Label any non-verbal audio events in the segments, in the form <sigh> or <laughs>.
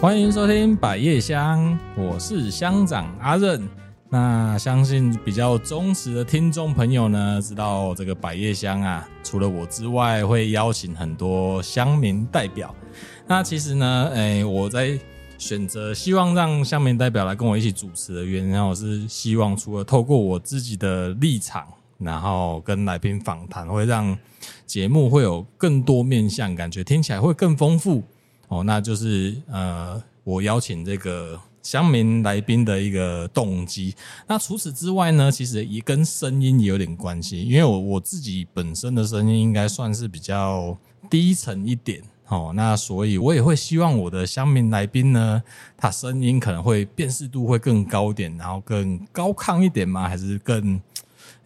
欢迎收听百叶香，我是乡长阿任。那相信比较忠实的听众朋友呢，知道这个百叶香啊，除了我之外，会邀请很多乡民代表。那其实呢，哎，我在选择希望让乡民代表来跟我一起主持的原因，我是希望除了透过我自己的立场，然后跟来宾访谈，会让节目会有更多面向，感觉听起来会更丰富。哦，那就是呃，我邀请这个乡民来宾的一个动机。那除此之外呢，其实也跟声音也有点关系，因为我我自己本身的声音应该算是比较低沉一点，哦，那所以我也会希望我的乡民来宾呢，他声音可能会辨识度会更高点，然后更高亢一点吗？还是更？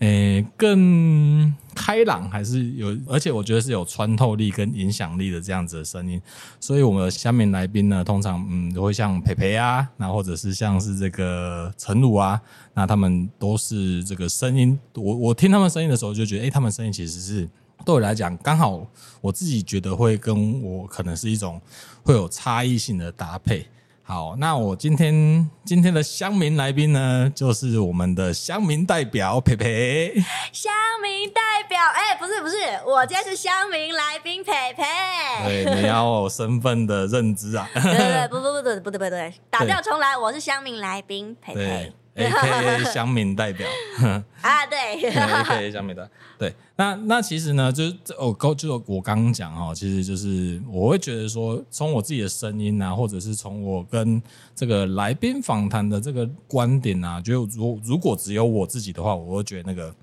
诶、更开朗还是有，而且我觉得是有穿透力跟影响力的这样子的声音，所以我们下面来宾呢，通常嗯都会像培培啊，那或者是像是这个陈鲁啊，那他们都是这个声音，我我听他们声音的时候就觉得，诶、他们声音其实是对我来讲刚好，我自己觉得会跟我可能是一种会有差异性的搭配。好，那我今天今天的乡民来宾呢，就是我们的乡民代表培培。乡民代表，哎、欸，不是不是，我今天是乡民来宾培培。对，你要有身份的认知啊。对对对，不不不不不对不 <laughs> 对，打掉重来，我是乡民来宾培培。A.K.A. 乡民代表 <laughs> 啊，对，A.K.A. 乡民的，对，那那其实呢，就是我刚就我刚刚讲哈，其实就是我会觉得说，从我自己的声音啊，或者是从我跟这个来宾访谈的这个观点啊，就如如果只有我自己的话，我会觉得那个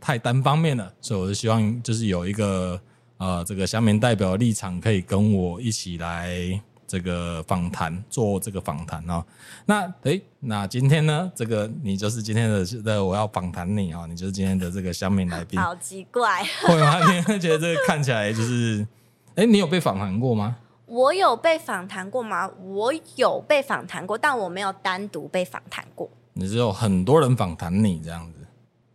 太单方面了，所以我就希望就是有一个呃这个乡民代表的立场，可以跟我一起来。这个访谈做这个访谈哦，那诶，那今天呢，这个你就是今天的的我要访谈你哦，你就是今天的这个香民来宾。好奇怪，<laughs> 会吗？你会觉得这个看起来就是，诶，你有被访谈过吗？我有被访谈过吗？我有被访谈过，但我没有单独被访谈过。你只有很多人访谈你这样子。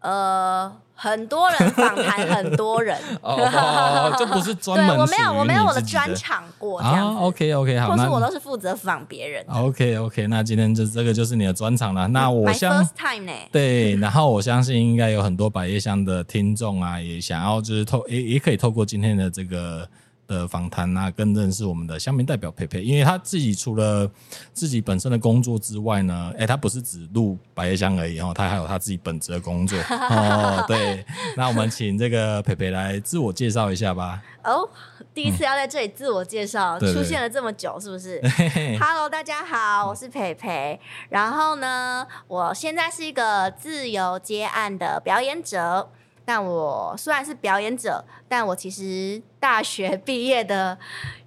呃，很多人访谈 <laughs> 很多人，哦，这不是专门，我没有，我没有我的专场过这样。啊，OK OK，好，或是我都是负责访别人。OK OK，那今天就这个就是你的专场了。那我相 My first time 呢？对，然后我相信应该有很多百叶香的听众啊，也想要就是透也也可以透过今天的这个。的访谈啊，更认识我们的乡民代表佩佩，因为他自己除了自己本身的工作之外呢，哎，他不是只录百叶香而已哦，他还有他自己本职的工作 <laughs> 哦。对，那我们请这个佩佩来自我介绍一下吧。哦，第一次要在这里自我介绍，嗯、出现了这么久，是不是？<laughs> Hello，大家好，我是培培。然后呢，我现在是一个自由接案的表演者。但我虽然是表演者，但我其实大学毕业的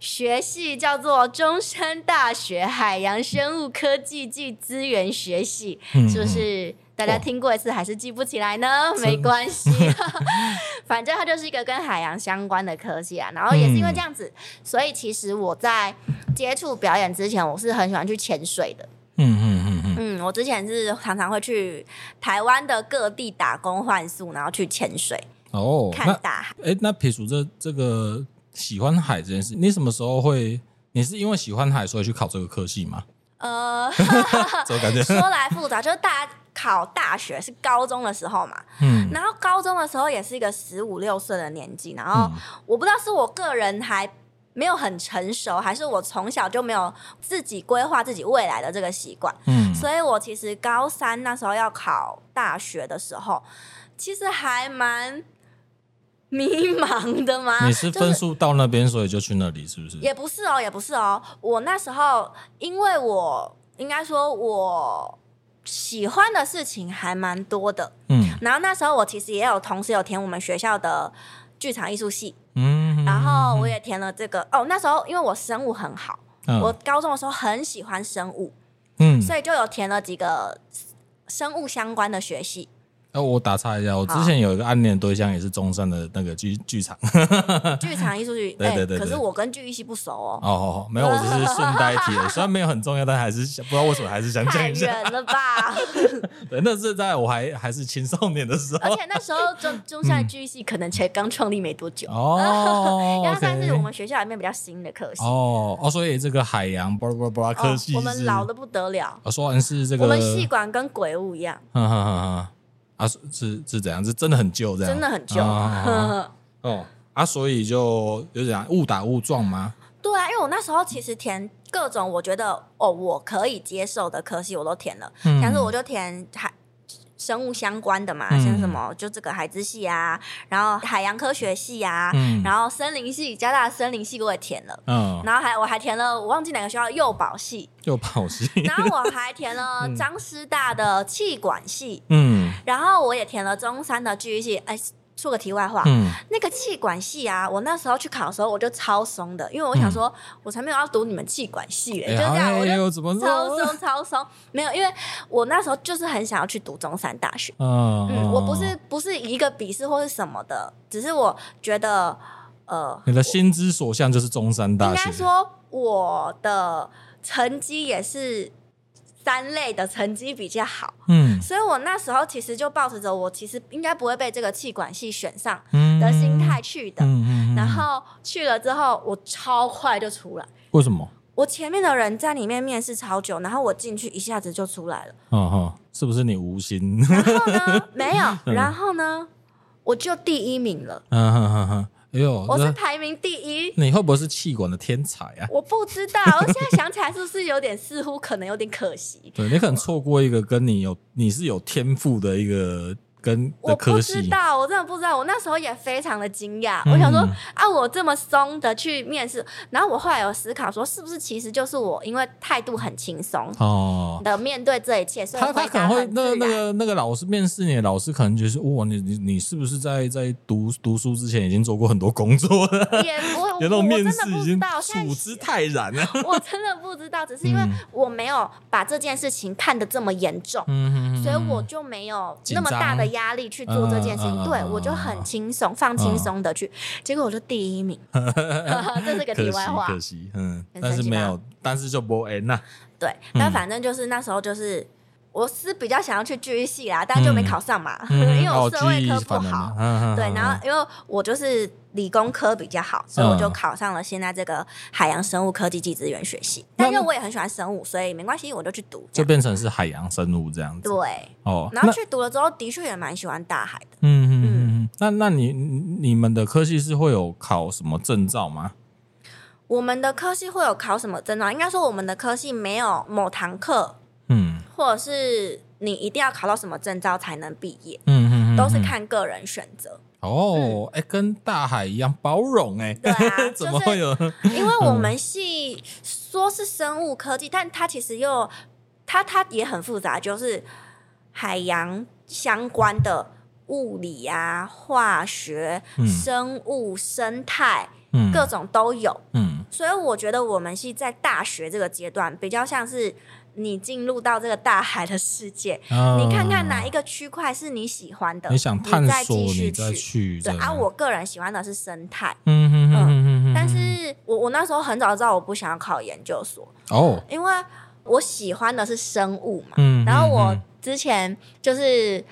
学系叫做中山大学海洋生物科技暨资源学系，嗯、是不是？大家听过一次还是记不起来呢？哦、没关系，<laughs> <laughs> 反正它就是一个跟海洋相关的科技啊。然后也是因为这样子，嗯、所以其实我在接触表演之前，我是很喜欢去潜水的。嗯嗯。嗯，我之前是常常会去台湾的各地打工换宿，然后去潜水哦，看大海。哎，那撇除这这个喜欢海这件事，你什么时候会？你是因为喜欢海所以去考这个科系吗？呃，<laughs> <laughs> 这感觉说来复杂，就是大家考大学是高中的时候嘛，嗯，然后高中的时候也是一个十五六岁的年纪，然后我不知道是我个人还。没有很成熟，还是我从小就没有自己规划自己未来的这个习惯。嗯，所以我其实高三那时候要考大学的时候，其实还蛮迷茫的嘛。你是分数到那边，就是、所以就去那里，是不是？也不是哦，也不是哦。我那时候，因为我应该说，我喜欢的事情还蛮多的。嗯，然后那时候我其实也有同时有填我们学校的剧场艺术系。嗯，然后我也填了这个哦。那时候因为我生物很好，嗯、我高中的时候很喜欢生物，嗯，所以就有填了几个生物相关的学系。哎，我打岔一下，我之前有一个暗恋对象也是中山的那个剧剧场，<laughs> 剧场艺术剧。<laughs> 对对对。可是我跟剧艺系不熟哦。哦，没有，我只是顺带提了，虽然没有很重要，但还是不知道为什么还是想讲一下。太远了吧？<laughs> 对，那是在我还还是青少年的时候，而且那时候中中山剧艺系可能才刚创立没多久哦，因为算是我们学校里面比较新的科系哦哦，所以这个海洋巴拉巴拉巴拉科系，我们老的不得了。说完是这个，我们系管跟鬼屋一样。啊，是是是怎样？是真的很旧，这样真的很旧。<laughs> 哦，啊，所以就有点误打误撞吗？对啊，因为我那时候其实填各种我觉得哦我可以接受的科系我都填了，但是我就填海生物相关的嘛，像什么就这个海之系啊，然后海洋科学系啊，然后森林系，加大森林系我也填了，嗯，然后还我还填了我忘记哪个学校幼保系，幼保系，然后我还填了 <laughs> 张师大的气管系，嗯，然后我也填了中山的剧系，哎。说个题外话，嗯、那个气管系啊，我那时候去考的时候，我就超松的，因为我想说，嗯、我才没有要读你们气管系嘞，欸、就这样，哎、我就超松超松，没有，因为我那时候就是很想要去读中山大学，嗯，嗯，我不是不是一个笔试或是什么的，只是我觉得，呃，你的心之所向就是中山大学，应该说我的成绩也是。三类的成绩比较好，嗯，所以我那时候其实就抱持着我其实应该不会被这个气管系选上的心态去的，嗯嗯嗯、然后去了之后，我超快就出来。为什么？我前面的人在里面面试超久，然后我进去一下子就出来了。哦哦，是不是你无心？然后呢？<laughs> 没有，然后呢？我就第一名了。嗯哼哼哼。哎呦，我是排名第一，你会不会是气管的天才啊？我不知道，<laughs> 我现在想起来是不是有点，似乎可能有点可惜。对，你可能错过一个跟你有你是有天赋的一个。跟我不知道，我真的不知道。我那时候也非常的惊讶，嗯、我想说啊，我这么松的去面试，然后我后来有思考说，是不是其实就是我因为态度很轻松哦的面对这一切，所以他他可能会那那个那个老师面试你的老师可能就是哇，你你你是不是在在读读书之前已经做过很多工作了？也不 <laughs> 有那种面试已经处之泰然了。<laughs> 我真的不知道，只是因为我没有把这件事情看得这么严重，嗯、所以我就没有那么大的。压力去做这件事情，嗯、对、嗯、我就很轻松，嗯、放轻松的去，结果我就第一名，<laughs> 这是个题外话，可惜，嗯，但是没有，但是就不 end 呐，对，但反正就是那时候就是。我是比较想要去剧艺系啦，但就没考上嘛，嗯、<laughs> 因为我社会科不好。嗯、对，然后因为我就是理工科比较好，所以我就考上了现在这个海洋生物科技暨资源学系。但因为我也很喜欢生物，所以没关系，我就去读，就变成是海洋生物这样子。对，哦，然后去读了之后，的确也蛮喜欢大海的。嗯嗯嗯嗯。那那你你们的科系是会有考什么证照吗？我们的科系会有考什么证照？应该说我们的科系没有某堂课。嗯，或者是你一定要考到什么证照才能毕业？嗯嗯，都是看个人选择。哦，哎，跟大海一样包容哎。对啊，<laughs> 怎么会有？因为我们系说是生物科技，但它其实又它它也很复杂，就是海洋相关的物理啊、化学、生物、生态，各种都有。嗯，所以我觉得我们系在大学这个阶段比较像是。你进入到这个大海的世界，嗯、你看看哪一个区块是你喜欢的？你想探索，你再去。对啊，我个人喜欢的是生态。嗯嗯嗯嗯。但是我我那时候很早知道我不想要考研究所哦，因为我喜欢的是生物嘛。嗯。然后我之前就是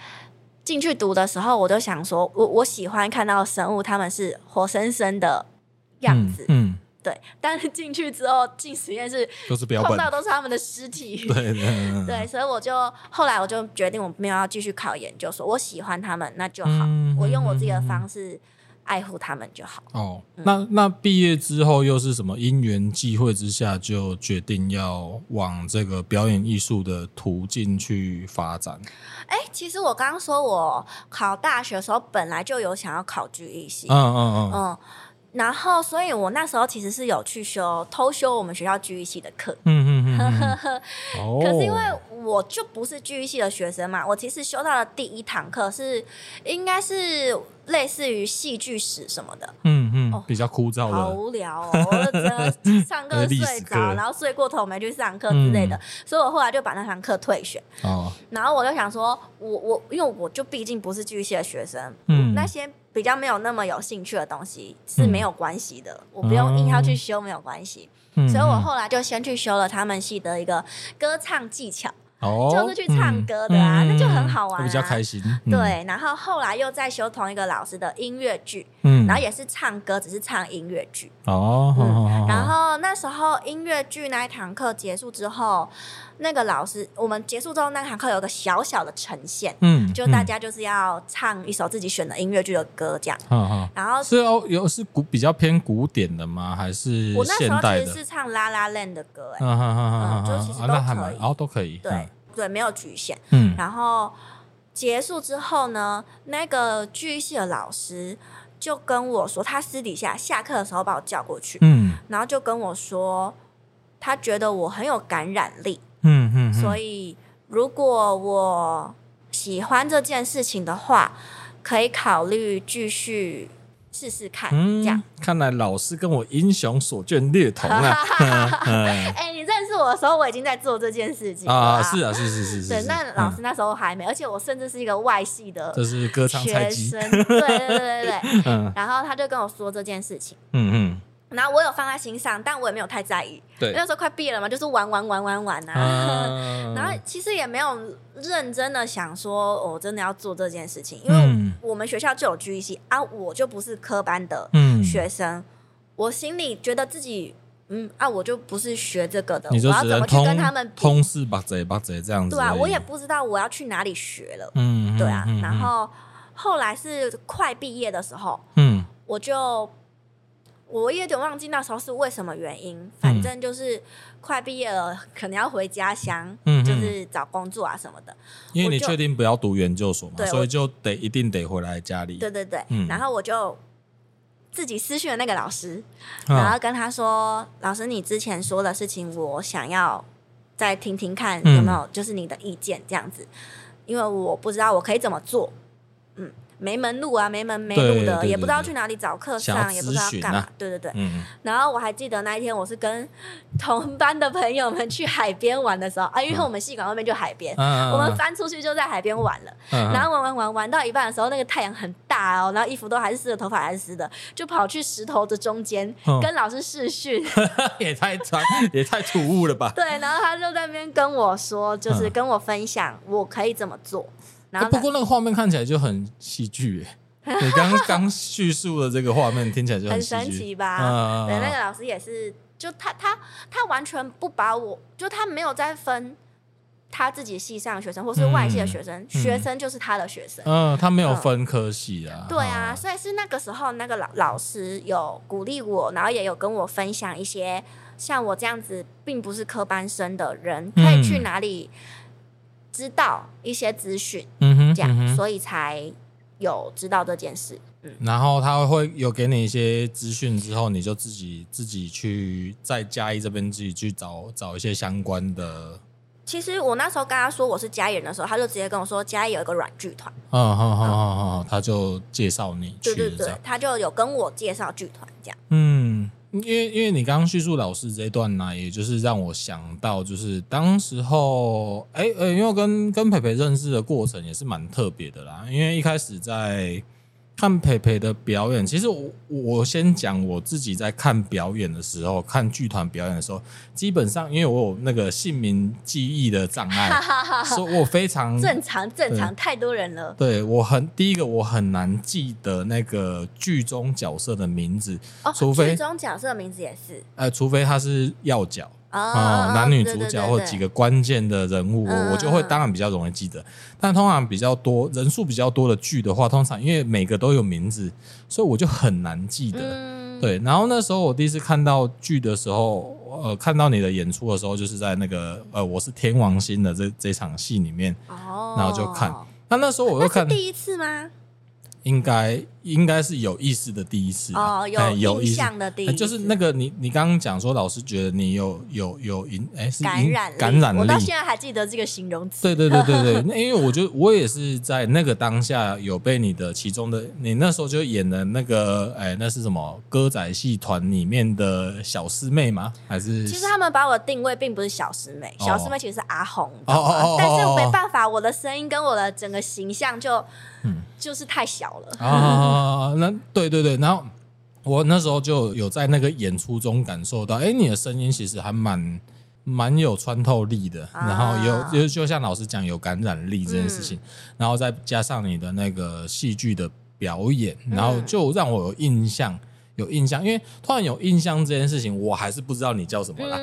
进去读的时候，我就想说我我喜欢看到生物，他们是活生生的样子。嗯。嗯对，但是进去之后进实验室，都是碰到都是他们的尸体。<laughs> 对 <laughs> 对，所以我就后来我就决定我没有要继续考研究所，我喜欢他们那就好，嗯、我用我自己的方式爱护他们就好。哦，嗯、那那毕业之后又是什么因缘际会之下就决定要往这个表演艺术的途径去发展？哎，其实我刚刚说我考大学的时候本来就有想要考剧艺系。嗯嗯嗯。嗯然后，所以我那时候其实是有去修偷修我们学校剧艺系的课。嗯嗯嗯。<laughs> 可是因为我就不是剧艺系的学生嘛，我其实修到了第一堂课是应该是类似于戏剧史什么的。嗯嗯嗯，比较枯燥的，好无聊哦。我真的 <laughs> 上课睡着，然后睡过头没去上课之类的，所以我后来就把那堂课退选。哦，然后我就想说，我我因为我就毕竟不是剧系的学生，嗯，那些比较没有那么有兴趣的东西是没有关系的，我不用硬要去修，没有关系。所以我后来就先去修了他们系的一个歌唱技巧。哦，就是去唱歌的啊，那就很好玩，比较开心。对，然后后来又在修同一个老师的音乐剧，嗯，然后也是唱歌，只是唱音乐剧。哦，然后那时候音乐剧那一堂课结束之后，那个老师我们结束之后，那堂课有个小小的呈现，嗯，就大家就是要唱一首自己选的音乐剧的歌，这样。嗯嗯然后是哦，有是古比较偏古典的吗？还是我那时候其实是唱《拉拉 Land》的歌，哎，嗯，就其实都可以，哦，都可以，对。对，没有局限。嗯，然后结束之后呢，那个剧系的老师就跟我说，他私底下下课的时候把我叫过去，嗯，然后就跟我说，他觉得我很有感染力，嗯嗯，所以如果我喜欢这件事情的话，可以考虑继续。试试看，嗯、这样。看来老师跟我英雄所见略同啊！<laughs> 哎、欸，你认识我的时候，我已经在做这件事情啊！是啊，是是是是。对，那老师那时候还没，嗯、而且我甚至是一个外系的，这是歌唱学生。对对对对对。<laughs> 嗯。然后他就跟我说这件事情。嗯嗯。然后我有放在心上，但我也没有太在意。对，那时候快毕业了嘛，就是玩玩玩玩玩啊。啊 <laughs> 然后其实也没有认真的想说，我、哦、真的要做这件事情，因为我们学校就有 GEC 啊，我就不是科班的学生，嗯、我心里觉得自己，嗯啊，我就不是学这个的，我要怎么去跟他们通识把贼把贼这样子？对啊，我也不知道我要去哪里学了。嗯，对啊。然后后来是快毕业的时候，嗯，我就。我也有点忘记那时候是为什么原因，反正就是快毕业了，可能要回家乡，嗯、就是找工作啊什么的。因为你确定不要读研究所嘛，所以就得一定得回来家里。对对对，嗯、然后我就自己私讯了那个老师，然后跟他说：“啊、老师，你之前说的事情，我想要再听听看有没有，就是你的意见这样子，嗯、因为我不知道我可以怎么做。”嗯。没门路啊，没门没路的，也不知道去哪里找课上，啊、也不知道干嘛。对对对，嗯、然后我还记得那一天，我是跟同班的朋友们去海边玩的时候啊，因为我们戏馆外面就海边，嗯、我们翻出去就在海边玩了。嗯、然后玩玩玩玩到一半的时候，那个太阳很大哦，然后衣服都还是湿的，头发还是湿的，就跑去石头的中间、嗯、跟老师试训，<laughs> 也太传 <laughs> 也太突兀了吧？对，然后他就在那边跟我说，就是跟我分享我可以怎么做。欸、不过那个画面看起来就很戏剧哎，你刚刚叙述的这个画面听起来就很，很神奇吧？嗯、对，那个老师也是，就他他他完全不把我，就他没有在分他自己系上的学生或是外系的学生，嗯、学生就是他的学生。嗯，他没有分科系啊、嗯。对啊，所以是那个时候那个老老师有鼓励我，然后也有跟我分享一些像我这样子并不是科班生的人可以去哪里。知道一些资讯，嗯哼，这样，嗯、所以才有知道这件事。嗯，然后他会有给你一些资讯之后，你就自己自己去在嘉义这边自己去找找一些相关的。其实我那时候跟他说我是嘉义人的时候，他就直接跟我说嘉义有一个软剧团。嗯哼哼哼哼，他就介绍你去。对对对，他就有跟我介绍剧团这样。嗯。因为因为你刚刚叙述老师这一段呢，也就是让我想到，就是当时候，哎、欸、哎、因为跟跟培培认识的过程也是蛮特别的啦。因为一开始在。看培培的表演，其实我我先讲我自己在看表演的时候，看剧团表演的时候，基本上因为我有那个姓名记忆的障碍，<laughs> 所以我非常 <laughs> 正常正常，太多人了。对，我很第一个我很难记得那个剧中角色的名字，哦，除非剧中角色的名字也是，呃，除非他是要角。啊、哦，男女主角或几个关键的人物，我我就会当然比较容易记得。但通常比较多人数比较多的剧的话，通常因为每个都有名字，所以我就很难记得。嗯、对，然后那时候我第一次看到剧的时候，呃，看到你的演出的时候，就是在那个呃，我是天王星的这这场戏里面，哦，然后就看。那那时候我又看第一次吗？应该应该是有意思的第一次哦，有印象的第一次，就是那个你你刚刚讲说老师觉得你有有有引哎是感染感染力，我到现在还记得这个形容词。对对对对对，<laughs> 因为我觉得我也是在那个当下有被你的其中的你那时候就演的那个哎那是什么歌仔戏团里面的小师妹吗？还是？其实他们把我的定位并不是小师妹，小师妹其实是阿红哦哦哦，但是没办法，我的声音跟我的整个形象就。嗯，就是太小了啊！那对对对，然后我那时候就有在那个演出中感受到，哎，你的声音其实还蛮蛮有穿透力的，然后有就就像老师讲有感染力这件事情，然后再加上你的那个戏剧的表演，然后就让我有印象。有印象，因为突然有印象这件事情，我还是不知道你叫什么啦，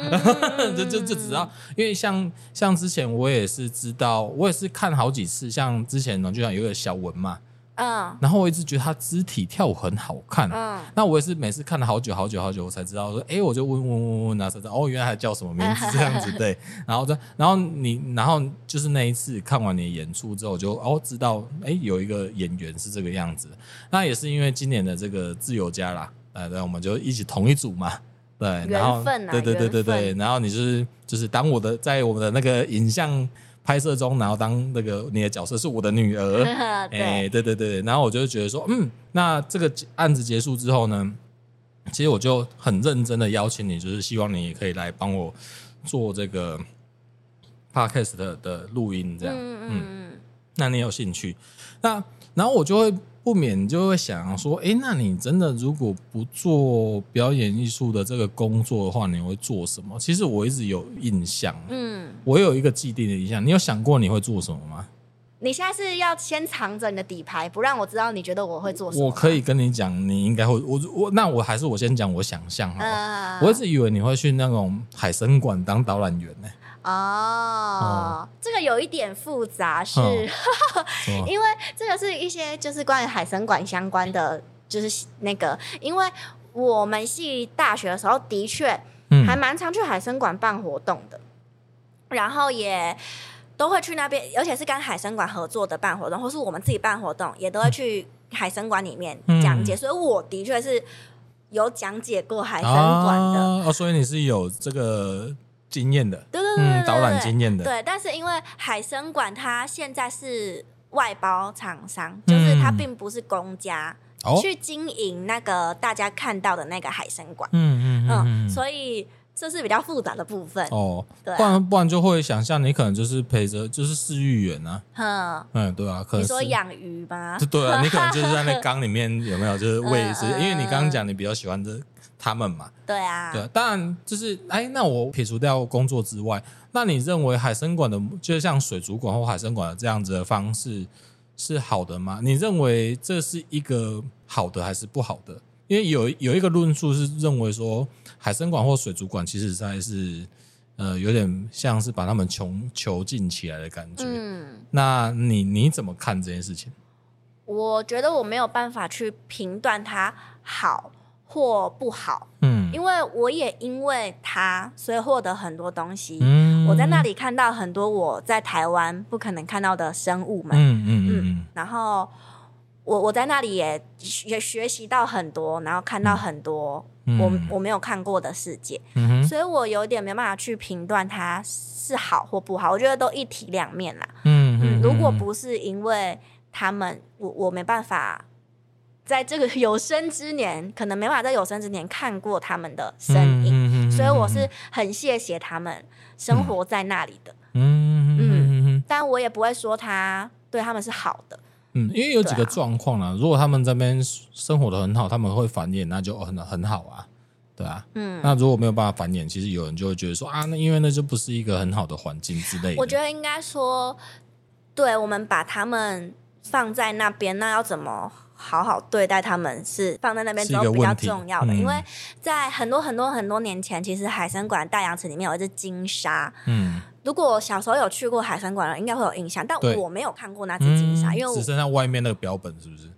嗯、<laughs> 就就就只知道，因为像像之前我也是知道，我也是看好几次，像之前呢，就像有个小文嘛，嗯，然后我一直觉得他肢体跳舞很好看，嗯，那我也是每次看了好久好久好久，我才知道说，哎，我就问问问问，然后才知道哦，原来他叫什么名字这样子，对，然后这然后你，然后就是那一次看完你的演出之后，我就哦知道，哎，有一个演员是这个样子，那也是因为今年的这个自由家啦。哎，对，我们就一起同一组嘛，对，然后，对对对对对，然后你就是就是当我的在我们的那个影像拍摄中，然后当那个你的角色是我的女儿，<laughs> 哎，对对对，然后我就觉得说，嗯，那这个案子结束之后呢，其实我就很认真的邀请你，就是希望你也可以来帮我做这个 podcast 的的录音，这样，嗯嗯嗯，那你有兴趣？那然后我就会。不免就会想说，哎，那你真的如果不做表演艺术的这个工作的话，你会做什么？其实我一直有印象，嗯，我有一个既定的印象。你有想过你会做什么吗？你现在是要先藏着你的底牌，不让我知道你觉得我会做什么？我可以跟你讲，你应该会。我我那我还是我先讲我想象哈。呃、我一直以为你会去那种海参馆当导览员呢。哦，哦。这个有一点复杂，是、<laughs> 哦、因为这个是一些就是关于海生馆相关的，就是那个，因为我们系大学的时候的确还蛮常去海生馆办活动的，嗯、然后也都会去那边，而且是跟海参馆合作的办活动，或是我们自己办活动，也都会去海参馆里面讲解，嗯、所以我的确是有讲解过海参馆的。哦，所以你是有这个。经验的，对对对，对，导览经验的，对。但是因为海生馆它现在是外包厂商，就是它并不是公家去经营那个大家看到的那个海参馆，嗯嗯嗯，所以这是比较复杂的部分。哦。对，不然不然就会想象你可能就是陪着就是饲育员啊，嗯嗯，对啊，可能你说养鱼吧，对啊，你可能就是在那 <laughs> 缸里面有没有？就是喂食，因为你刚刚讲你比较喜欢这。他们嘛，对啊，对，当然就是，哎，那我撇除掉工作之外，那你认为海生馆的，就像水族馆或海生馆的这样子的方式是好的吗？你认为这是一个好的还是不好的？因为有有一个论述是认为说，海生馆或水族馆其实在是，呃，有点像是把他们穷囚禁起来的感觉。嗯，那你你怎么看这件事情？我觉得我没有办法去评断它好。或不好，嗯，因为我也因为他，所以获得很多东西。嗯，我在那里看到很多我在台湾不可能看到的生物们，嗯嗯嗯。然后我我在那里也也学习到很多，然后看到很多我我没有看过的世界。嗯，所以我有点没办法去评断它是好或不好。我觉得都一体两面啦。嗯嗯。如果不是因为他们，我我没办法。在这个有生之年，可能没办法在有生之年看过他们的身影，嗯嗯嗯、所以我是很谢谢他们生活在那里的。嗯嗯，嗯，但我也不会说他对他们是好的。嗯，因为有几个状况啊，如果他们这边生活的很好，他们会繁衍，那就很很好啊，对啊。嗯，那如果没有办法繁衍，其实有人就会觉得说啊，那因为那就不是一个很好的环境之类的。我觉得应该说，对我们把他们放在那边，那要怎么？好好对待他们是放在那边之后比较重要的，因为在很多很多很多年前，其实海参馆大洋池里面有一只金鲨。嗯，如果小时候有去过海参馆的，应该会有印象，但我没有看过那只金鲨，因为只剩下外面那个标本，是不是？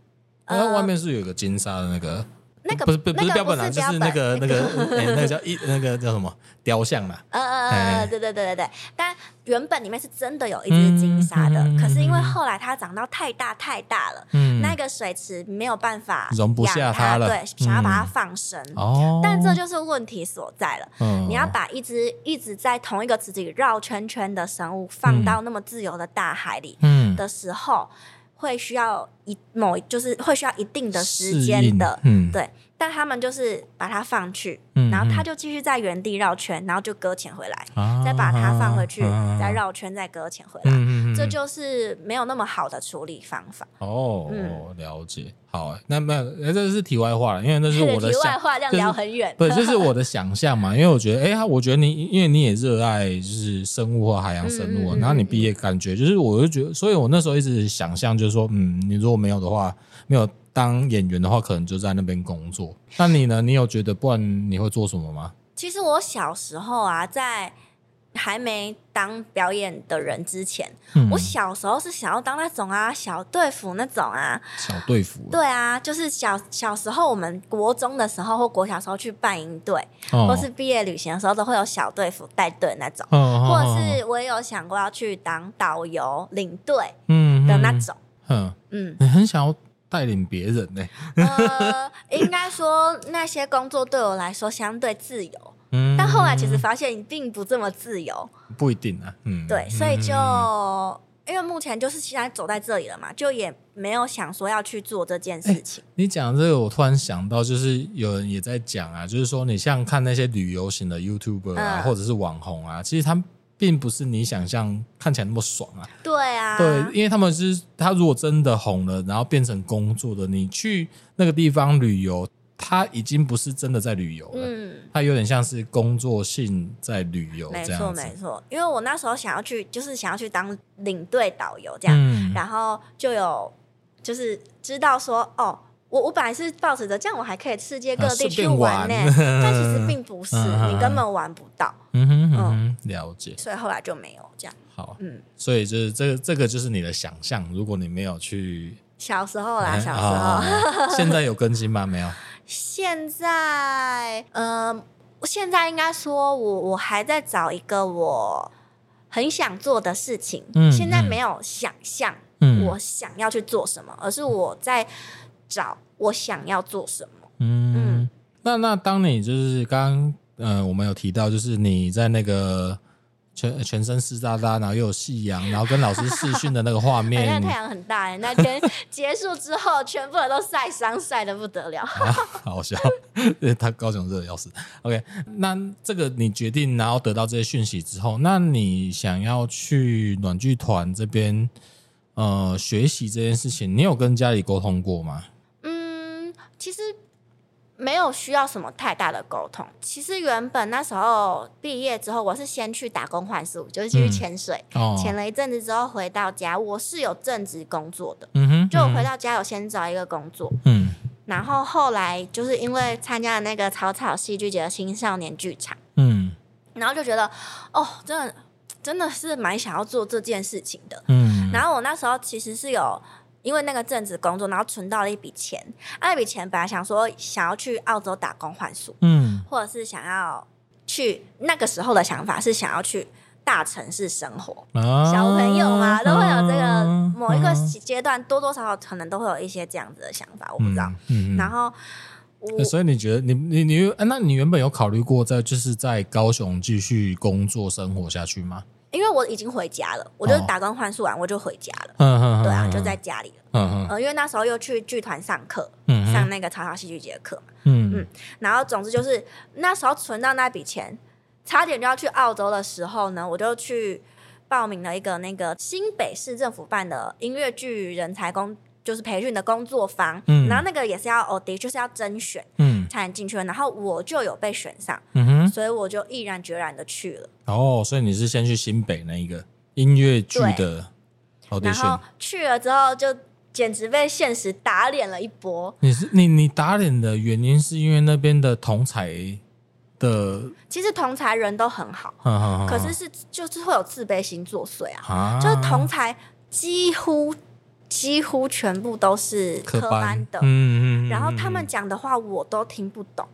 呃，外面是有一个金鲨的那个。那个不是不不是标本就是那个那个、欸、<laughs> 那个叫一那个叫什么雕像嘛。呃呃呃，对对对对对。但原本里面是真的有一只金沙的，嗯、可是因为后来它长到太大太大了，嗯、那个水池没有办法容不下它了，对，想要把它放生。哦、嗯。但这就是问题所在了。哦、你要把一只一直在同一个池子里绕圈圈的生物放到那么自由的大海里的时候。嗯会需要一某就是会需要一定的时间的，嗯，对。但他们就是把它放去，嗯、然后他就继续在原地绕圈，然后就搁浅回来，啊、再把它放回去，啊、再绕圈，再搁浅回来。嗯、这就是没有那么好的处理方法。哦，嗯、了解。好，那那这是题外话了，因为那是我的题外话，这样聊很远。对，这是我的想象嘛。因为我觉得，哎、欸，我觉得你，因为你也热爱就是生物或海洋生物，嗯、然后你毕业感觉就是，我就觉得，所以我那时候一直想象就是说，嗯，你如果没有的话，没有。当演员的话，可能就在那边工作。那你呢？你有觉得不然你会做什么吗？其实我小时候啊，在还没当表演的人之前，嗯、我小时候是想要当那种啊小队服那种啊小队服。对啊，就是小小时候我们国中的时候或国小时候去办营队，哦、或是毕业旅行的时候，都会有小队服带队那种。哦、或者是我也有想过要去当导游领队，嗯的那种。嗯嗯，你很想要。带领别人呢、欸？呃，应该说那些工作对我来说相对自由，嗯，但后来其实发现并不这么自由，不一定啊，嗯，对，所以就、嗯、因为目前就是现在走在这里了嘛，就也没有想说要去做这件事情。欸、你讲这个，我突然想到，就是有人也在讲啊，就是说你像看那些旅游型的 YouTuber 啊，嗯、或者是网红啊，其实他们。并不是你想象看起来那么爽啊！对啊，对，因为他们是他如果真的红了，然后变成工作的，你去那个地方旅游，他已经不是真的在旅游了，嗯，他有点像是工作性在旅游，没错没错。因为我那时候想要去，就是想要去当领队导游这样，嗯、然后就有就是知道说哦。我我本来是抱着这样，我还可以世界各地去玩呢，但其实并不是，<laughs> 你根本玩不到。嗯哼嗯，了解。所以后来就没有这样。好，嗯，所以就是这个这个就是你的想象。如果你没有去小时候啦，小时候，现在有更新吗？没有。现在，嗯，现在应该说我我还在找一个我很想做的事情。嗯，现在没有想象，我想要去做什么，而是我在。找我想要做什么？嗯，嗯，那那当你就是刚刚呃，我们有提到，就是你在那个全全身湿哒哒，然后又有夕阳，然后跟老师视讯的那个画面，<laughs> 那太阳很大哎，那天结束之后，全部人都晒伤，晒的不得了，<laughs> 啊、好笑，<laughs> 他高雄热的要死。OK，那这个你决定，然后得到这些讯息之后，那你想要去暖剧团这边呃学习这件事情，你有跟家里沟通过吗？嗯其实没有需要什么太大的沟通。其实原本那时候毕业之后，我是先去打工换宿，就是去潜水，哦、了一阵子之后回到家，我是有正职工作的。嗯哼，就我回到家有先找一个工作。嗯，然后后来就是因为参加了那个草草戏剧节的青少年剧场，嗯，然后就觉得哦，真的真的是蛮想要做这件事情的。嗯，然后我那时候其实是有。因为那个正职工作，然后存到了一笔钱，那笔钱本来想说想要去澳洲打工换宿，嗯，或者是想要去那个时候的想法是想要去大城市生活，啊、小朋友嘛都会有这个某一个阶段，多多少少可能都会有一些这样子的想法，我不知道。嗯嗯、然后我，所以你觉得你你你，那你原本有考虑过在就是在高雄继续工作生活下去吗？因为我已经回家了，我就打工换宿完我就回家了。嗯、对啊，就在家里了。嗯、呃、因为那时候又去剧团上课，嗯、上那个草草戏剧节的课嘛。嗯嗯。然后总之就是那时候存到那笔钱，差点就要去澳洲的时候呢，我就去报名了一个那个新北市政府办的音乐剧人才工，就是培训的工作坊。嗯。然后那个也是要 audit，就是要甄选，嗯，才能进去。然后我就有被选上，嗯哼，所以我就毅然决然的去了。哦，所以你是先去新北那一个音乐剧的然后去了之后就简直被现实打脸了一波。你是你你打脸的原因是因为那边的同才的，其实同才人都很好，呵呵呵，可是是就是会有自卑心作祟啊，啊就是同才几乎几乎全部都是科班的，嗯嗯，嗯，然后他们讲的话我都听不懂。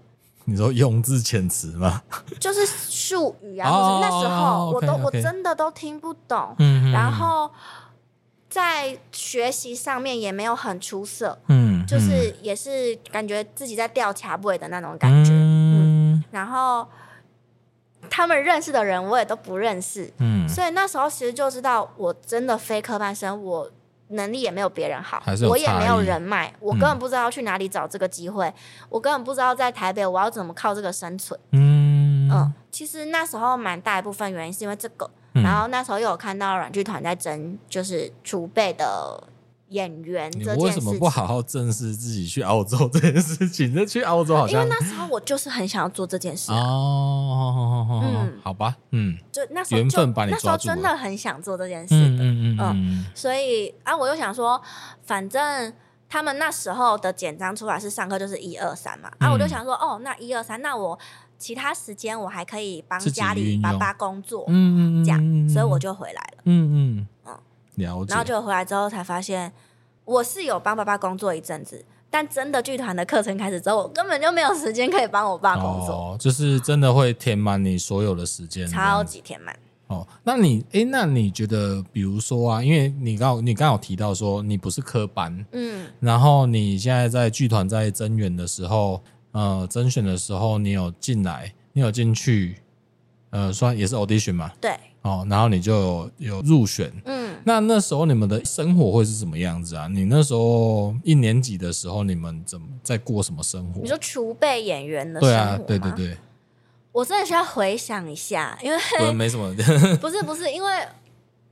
你说用字遣词吗？<laughs> 就是术语啊，或者那时候我都.我真的都听不懂。嗯，然后在学习上面也没有很出色。嗯，就是也是感觉自己在吊卡位的那种感觉。嗯，嗯，然后他们认识的人我也都不认识。嗯，所以那时候其实就知道我真的非科班生，我。能力也没有别人好，我也没有人脉，我根本不知道要去哪里找这个机会，嗯，我根本不知道在台北我要怎么靠这个生存。嗯，嗯，其实那时候蛮大一部分原因是因为这个，嗯，然后那时候又有看到软剧团在争，就是储备的。演员，你为什么不好好正视自己去澳洲这件事情？那去澳洲好像，因为那时候我就是很想要做这件事，啊、哦。嗯，好吧，嗯，就那时候缘分把你抓住了，那时候真的很想做这件事的，嗯嗯嗯，嗯，所以啊，我又想说，反正他们那时候的简章出来是上课就是一二三嘛，啊，我就想说，哦，那一二三，那我其他时间我还可以帮家里爸爸工作，嗯嗯，这样，所以我就回来了，嗯嗯嗯。了解，然后就回来之后才发现，我是有帮爸爸工作一阵子，但真的剧团的课程开始之后，我根本就没有时间可以帮我爸工作。哦，就是真的会填满你所有的时间，超级填满。哦，那你哎，那你觉得，比如说啊，因为你刚你刚有提到说你不是科班，嗯，然后你现在在剧团在增援的时候，呃，甄选的时候你有进来，你有进去，呃，算也是 audition 嘛？对。哦，然后你就有，有入选，嗯，那那时候你们的生活会是什么样子啊？你那时候一年级的时候，你们怎么在过什么生活？你说储备演员的生活吗？对啊，对对对，我真的需要回想一下，因为 <laughs> 不没什么，<laughs> 不是不是，因为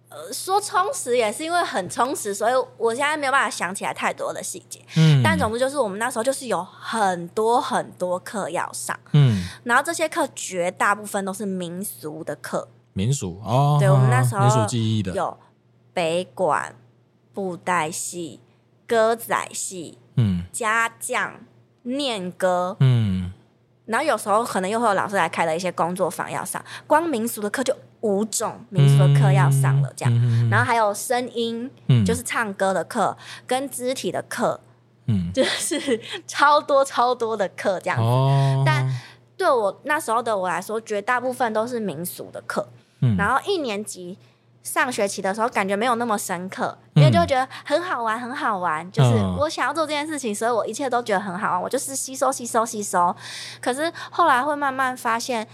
呃，说充实也是因为很充实，所以我现在没有办法想起来太多的细节，嗯，但总之就是我们那时候就是有很多很多课要上，嗯，然后这些课绝大部分都是民俗的课。民俗哦，对，我们那时候民俗记忆的。有北管、布袋戏、歌仔戏，嗯，家将、念歌，嗯，然后有时候可能又会有老师来开了一些工作坊要上，光民俗的课就五种民俗的课要上了，这样，嗯，然后还有声音，嗯，就是唱歌的课跟肢体的课，嗯，<laughs> 就是超多超多的课这样子，哦，但对我那时候的我来说，绝大部分都是民俗的课。然后一年级上学期的时候，感觉没有那么深刻，因为就会觉得很好玩，很好玩。就是我想要做这件事情，所以我一切都觉得很好玩。我就是吸收、吸收、吸收。可是后来会慢慢发现，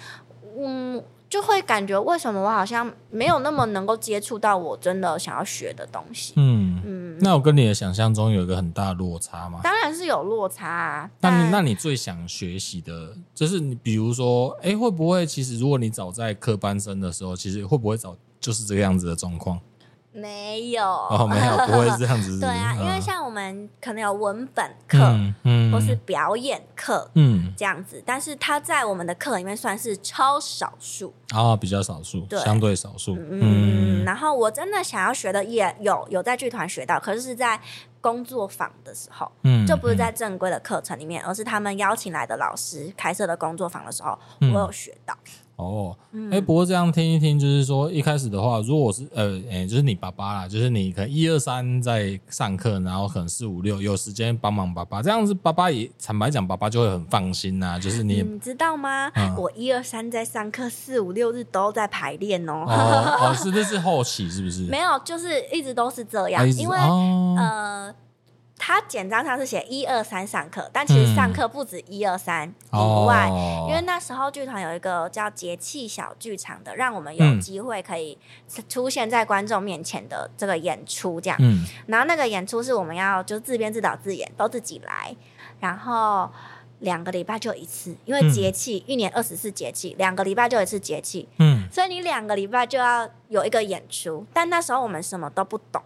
嗯，就会感觉为什么我好像没有那么能够接触到我真的想要学的东西。嗯嗯。那我跟你的想象中有一个很大的落差吗？当然是有落差啊。那你那你最想学习的，就是你比如说，哎，会不会其实如果你早在科班生的时候，其实会不会早就是这个样子的状况？没有。哦，没有，<laughs> 不会是这样子？对啊，因为像我们可能有文本课，嗯，嗯，或是表演课，嗯，这样子，但是它在我们的课里面算是超少数。啊，比较少数，对，相对少数，嗯，嗯，然后我真的想要学的也有有在剧团学到，可是是在工作坊的时候，嗯，就不是在正规的课程里面，而是他们邀请来的老师开设的工作坊的时候，我有学到。哦，哎、欸，不过这样听一听，就是说一开始的话，如果是呃，哎、欸，就是你爸爸啦，就是你可能一二三在上课，然后可能四五六有时间帮忙爸爸，这样子爸爸也坦白讲，爸爸就会很放心呐、啊。就是你，你知道吗？嗯、我一二三在上课，四五六日都在排练哦。哦，哦，是这是后期是不是？<laughs> 没有，就是一直都是这样，啊、因为、哦、呃。他简章上是写一二三上课，但其实上课不止一二三以外，哦、因为那时候剧团有一个叫节气小剧场的，让我们有机会可以出现在观众面前的这个演出，这样。嗯、然后那个演出是我们要就自编自导自演，都自己来，然后两个礼拜就一次，因为节气、嗯、一年二十四节气，两个礼拜就一次节气，嗯，所以你两个礼拜就要有一个演出，但那时候我们什么都不懂。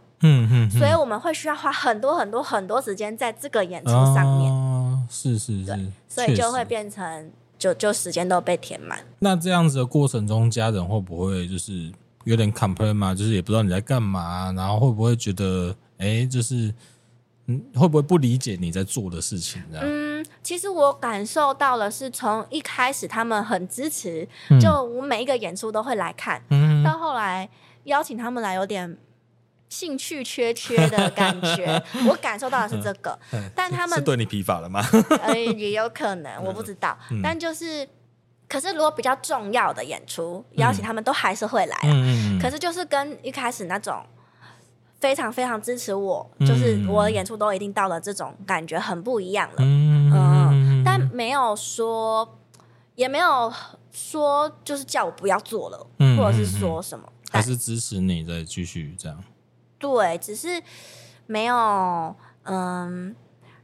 所以我们会需要花很多很多很多时间在这个演出上面。哦，是是是，所以就会变成就就时间都被填满。那这样子的过程中，家人会不会就是有点 complain 嘛？就是也不知道你在干嘛，然后会不会觉得哎，就是嗯，会不会不理解你在做的事情？这样？嗯，其实我感受到了，是从一开始他们很支持，就我每一个演出都会来看，嗯，到后来邀请他们来有点。兴趣缺缺的感觉，<laughs> 我感受到的是这个。但他们是对你疲乏了吗？呃，也有可能，我不知道。嗯、但就是，可是如果比较重要的演出，邀请他们都还是会来。嗯、可是就是跟一开始那种非常非常支持我，嗯、就是我的演出都一定到了这种感觉很不一样了。嗯，嗯，但没有说，也没有说，就是叫我不要做了，嗯、或者是说什么，还是支持你再继续这样。对，只是没有，嗯，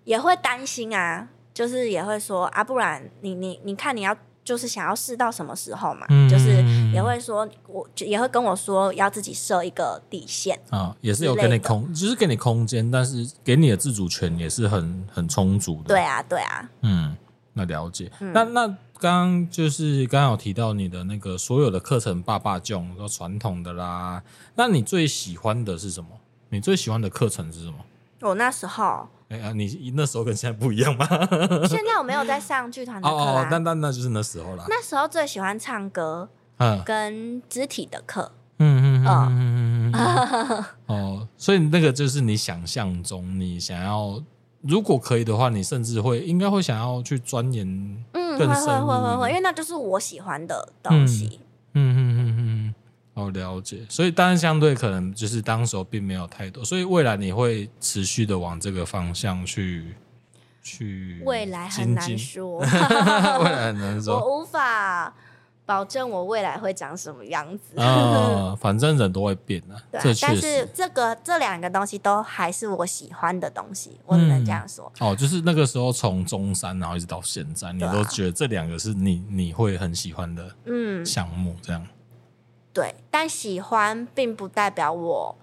也会担心啊，就是也会说啊，不然你你你看你要就是想要试到什么时候嘛，嗯、就是也会说，我也会跟我说要自己设一个底线啊，也是有给你空，就是给你空间，但是给你的自主权也是很很充足的。对啊，对啊，嗯，那了解，嗯、那那刚刚就是刚刚有提到你的那个所有的课程，爸爸教说传统的啦。那你最喜欢的是什么？你最喜欢的课程是什么？我那时候，哎呀，你那时候跟现在不一样吗？<laughs> 现在我没有在上剧团的课啦。哦，那那那就是那时候啦。那时候最喜欢唱歌，嗯，跟肢体的课，嗯嗯嗯嗯嗯哦，所以那个就是你想象中，你想要，如果可以的话，你甚至会应该会想要去钻研，嗯，会会会会会，因为那就是我喜欢的东西，嗯嗯嗯嗯嗯。哦，了解。所以当然相对可能就是当时候并没有太多，所以未来你会持续的往这个方向去去。未来很难说，<laughs> 未来很难说，我无法保证我未来会长什么样子。啊，<laughs> 反正人都会变的。对，但是这个这两个东西都还是我喜欢的东西，我只能这样说。哦，就是那个时候从中山然后一直到现在，你都觉得这两个是你你会很喜欢的嗯项目这样。对，但喜欢并不代表我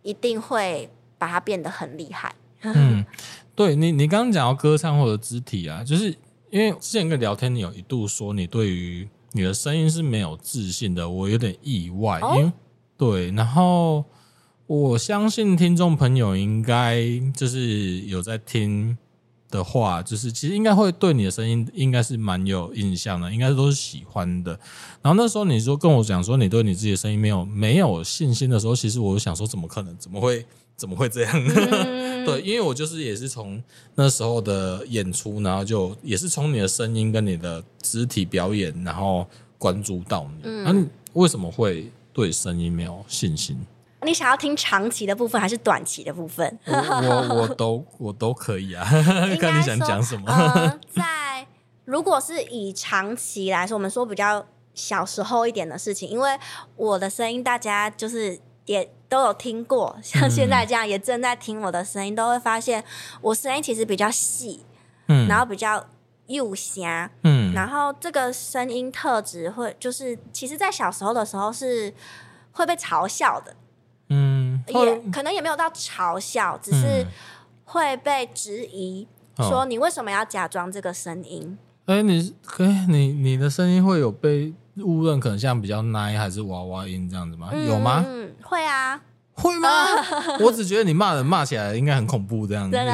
一定会把它变得很厉害。<laughs> 嗯，对你，你刚刚讲到歌唱或者肢体啊，就是因为之前跟聊天，你有一度说你对于你的声音是没有自信的，我有点意外。哦、因为对，然后我相信听众朋友应该就是有在听。的话，就是其实应该会对你的声音应该是蛮有印象的，应该都是喜欢的。然后那时候你说跟我讲说你对你自己的声音没有没有信心的时候，其实我想说怎么可能？怎么会怎么会这样呢？<laughs> 嗯、对，因为我就是也是从那时候的演出，然后就也是从你的声音跟你的肢体表演，然后关注到你。嗯，那你为什么会对声音没有信心？你想要听长期的部分还是短期的部分？我我，我都我都可以啊，<laughs> 看你想讲什么。呃、在如果是以长期来说，我们说比较小时候一点的事情，因为我的声音大家就是也都有听过，像现在这样也正在听我的声音，嗯、都会发现我声音其实比较细，嗯，然后比较幼声，嗯，然后这个声音特质会就是，其实，在小时候的时候是会被嘲笑的。嗯，也可能也没有到嘲笑，只是会被质疑，说你为什么要假装这个声音？哎、欸，你可以，你你的声音会有被误认，可能像比较奶还是娃娃音这样子吗？嗯、有吗？嗯，会啊。会吗？<laughs> 我只觉得你骂人骂起来应该很恐怖，这样子。真的，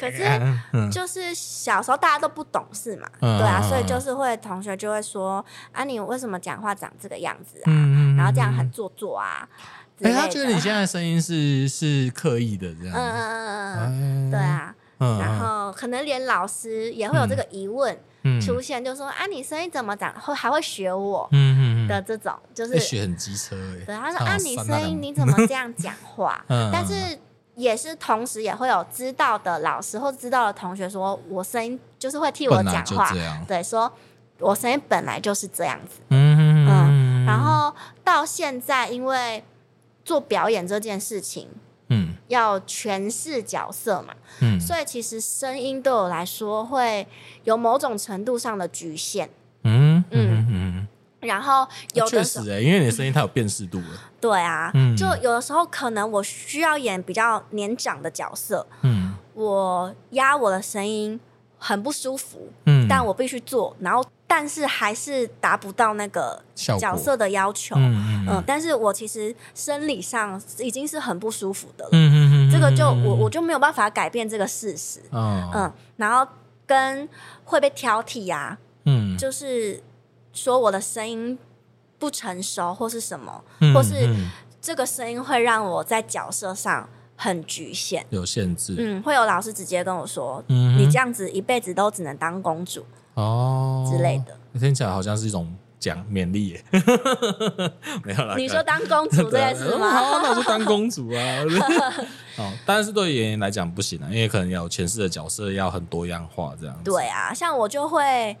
可是 <laughs> 就是小时候大家都不懂事嘛，对啊，所以就是会同学就会说啊，你为什么讲话长这个样子啊？然后这样很做作啊。哎，他觉得你现在声音是是刻意的这样。嗯嗯嗯嗯，对啊。然后可能连老师也会有这个疑问。出现就说啊，你声音怎么长？会还会学我的这种，就是学很机车。对，他说啊，你声音你怎么这样讲话？<laughs> 但是也是同时也会有知道的老师或知道的同学说，我声音就是会替我讲话。对，说我声音本来就是这样子。嗯嗯。然后到现在，因为做表演这件事情。嗯，要诠释角色嘛，嗯，所以其实声音对我来说会有某种程度上的局限，嗯嗯。嗯，然后有的时候，确实哎，因为你的声音太有辨识度了，对啊，嗯，就有的时候可能我需要演比较年长的角色，嗯，我压我的声音很不舒服，嗯，但我必须做，然后。但是还是达不到那个角色的要求，嗯，嗯，但是我其实生理上已经是很不舒服的了，个就我我就没有办法改变这个事实，哦、嗯，然后跟会被挑剔呀、啊，嗯，就是说我的声音不成熟或是什么，嗯、或是这个声音会让我在角色上很局限，有限制。嗯，会有老师直接跟我说：“嗯，你这样子一辈子都只能当公主哦之类的。”听起来好像是一种讲勉励耶，<laughs> 没有啦。你说当公主这件事吗？<laughs> 好，那我就当公主啊。哦，<laughs> 但是对演员来讲不行啊，因为可能要前世的角色要很多样化，这样子。对啊，像我就会。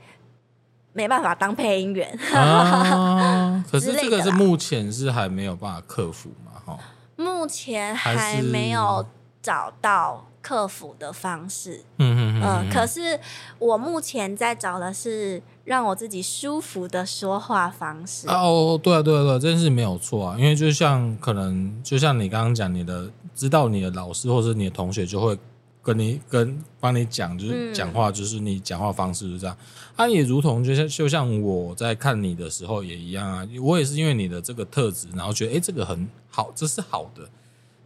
没办法当配音员，啊，可是这个是目前是还没有办法克服嘛？哈，目前还没有找到克服的方式。嗯嗯嗯。可是我目前在找的是让我自己舒服的说话方式。哦，对啊，对啊，对啊，这件事没有错啊。因为就像可能，就像你刚刚讲，你的知道你的老师或者你的同学就会。跟你跟帮你讲，就是讲话，就是你讲话方式是这样。啊，也如同就像就像我在看你的时候也一样啊。我也是因为你的这个特质，然后觉得哎，这个很好，这是好的，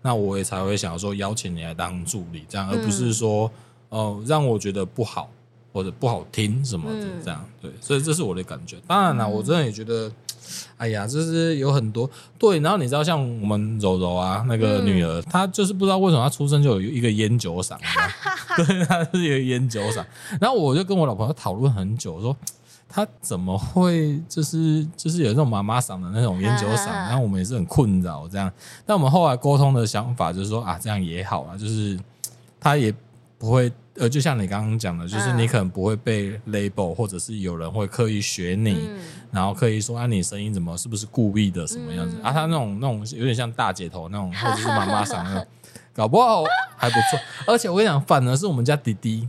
那我也才会想要说邀请你来当助理，这样，而不是说哦、呃、让我觉得不好或者不好听什么的这样。对，所以这是我的感觉。当然了，我真的也觉得。哎呀，就是有很多对，然后你知道，像我们柔柔啊，那个女儿，嗯、她就是不知道为什么她出生就有一个烟酒嗓，<laughs> 对，她是有烟酒嗓。然后我就跟我老婆讨论很久，说她怎么会就是就是有那种妈妈嗓的那种烟酒嗓，然后我们也是很困扰这样。但我们后来沟通的想法就是说啊，这样也好啊，就是她也不会。呃，就像你刚刚讲的，就是你可能不会被 label，或者是有人会刻意学你，嗯、然后刻意说啊，你声音怎么是不是故意的什么样子？嗯、啊，他那种那种有点像大姐头那种，或者是妈妈嗓那种，<laughs> 搞不好还不错。而且我跟你讲，反而是我们家弟弟。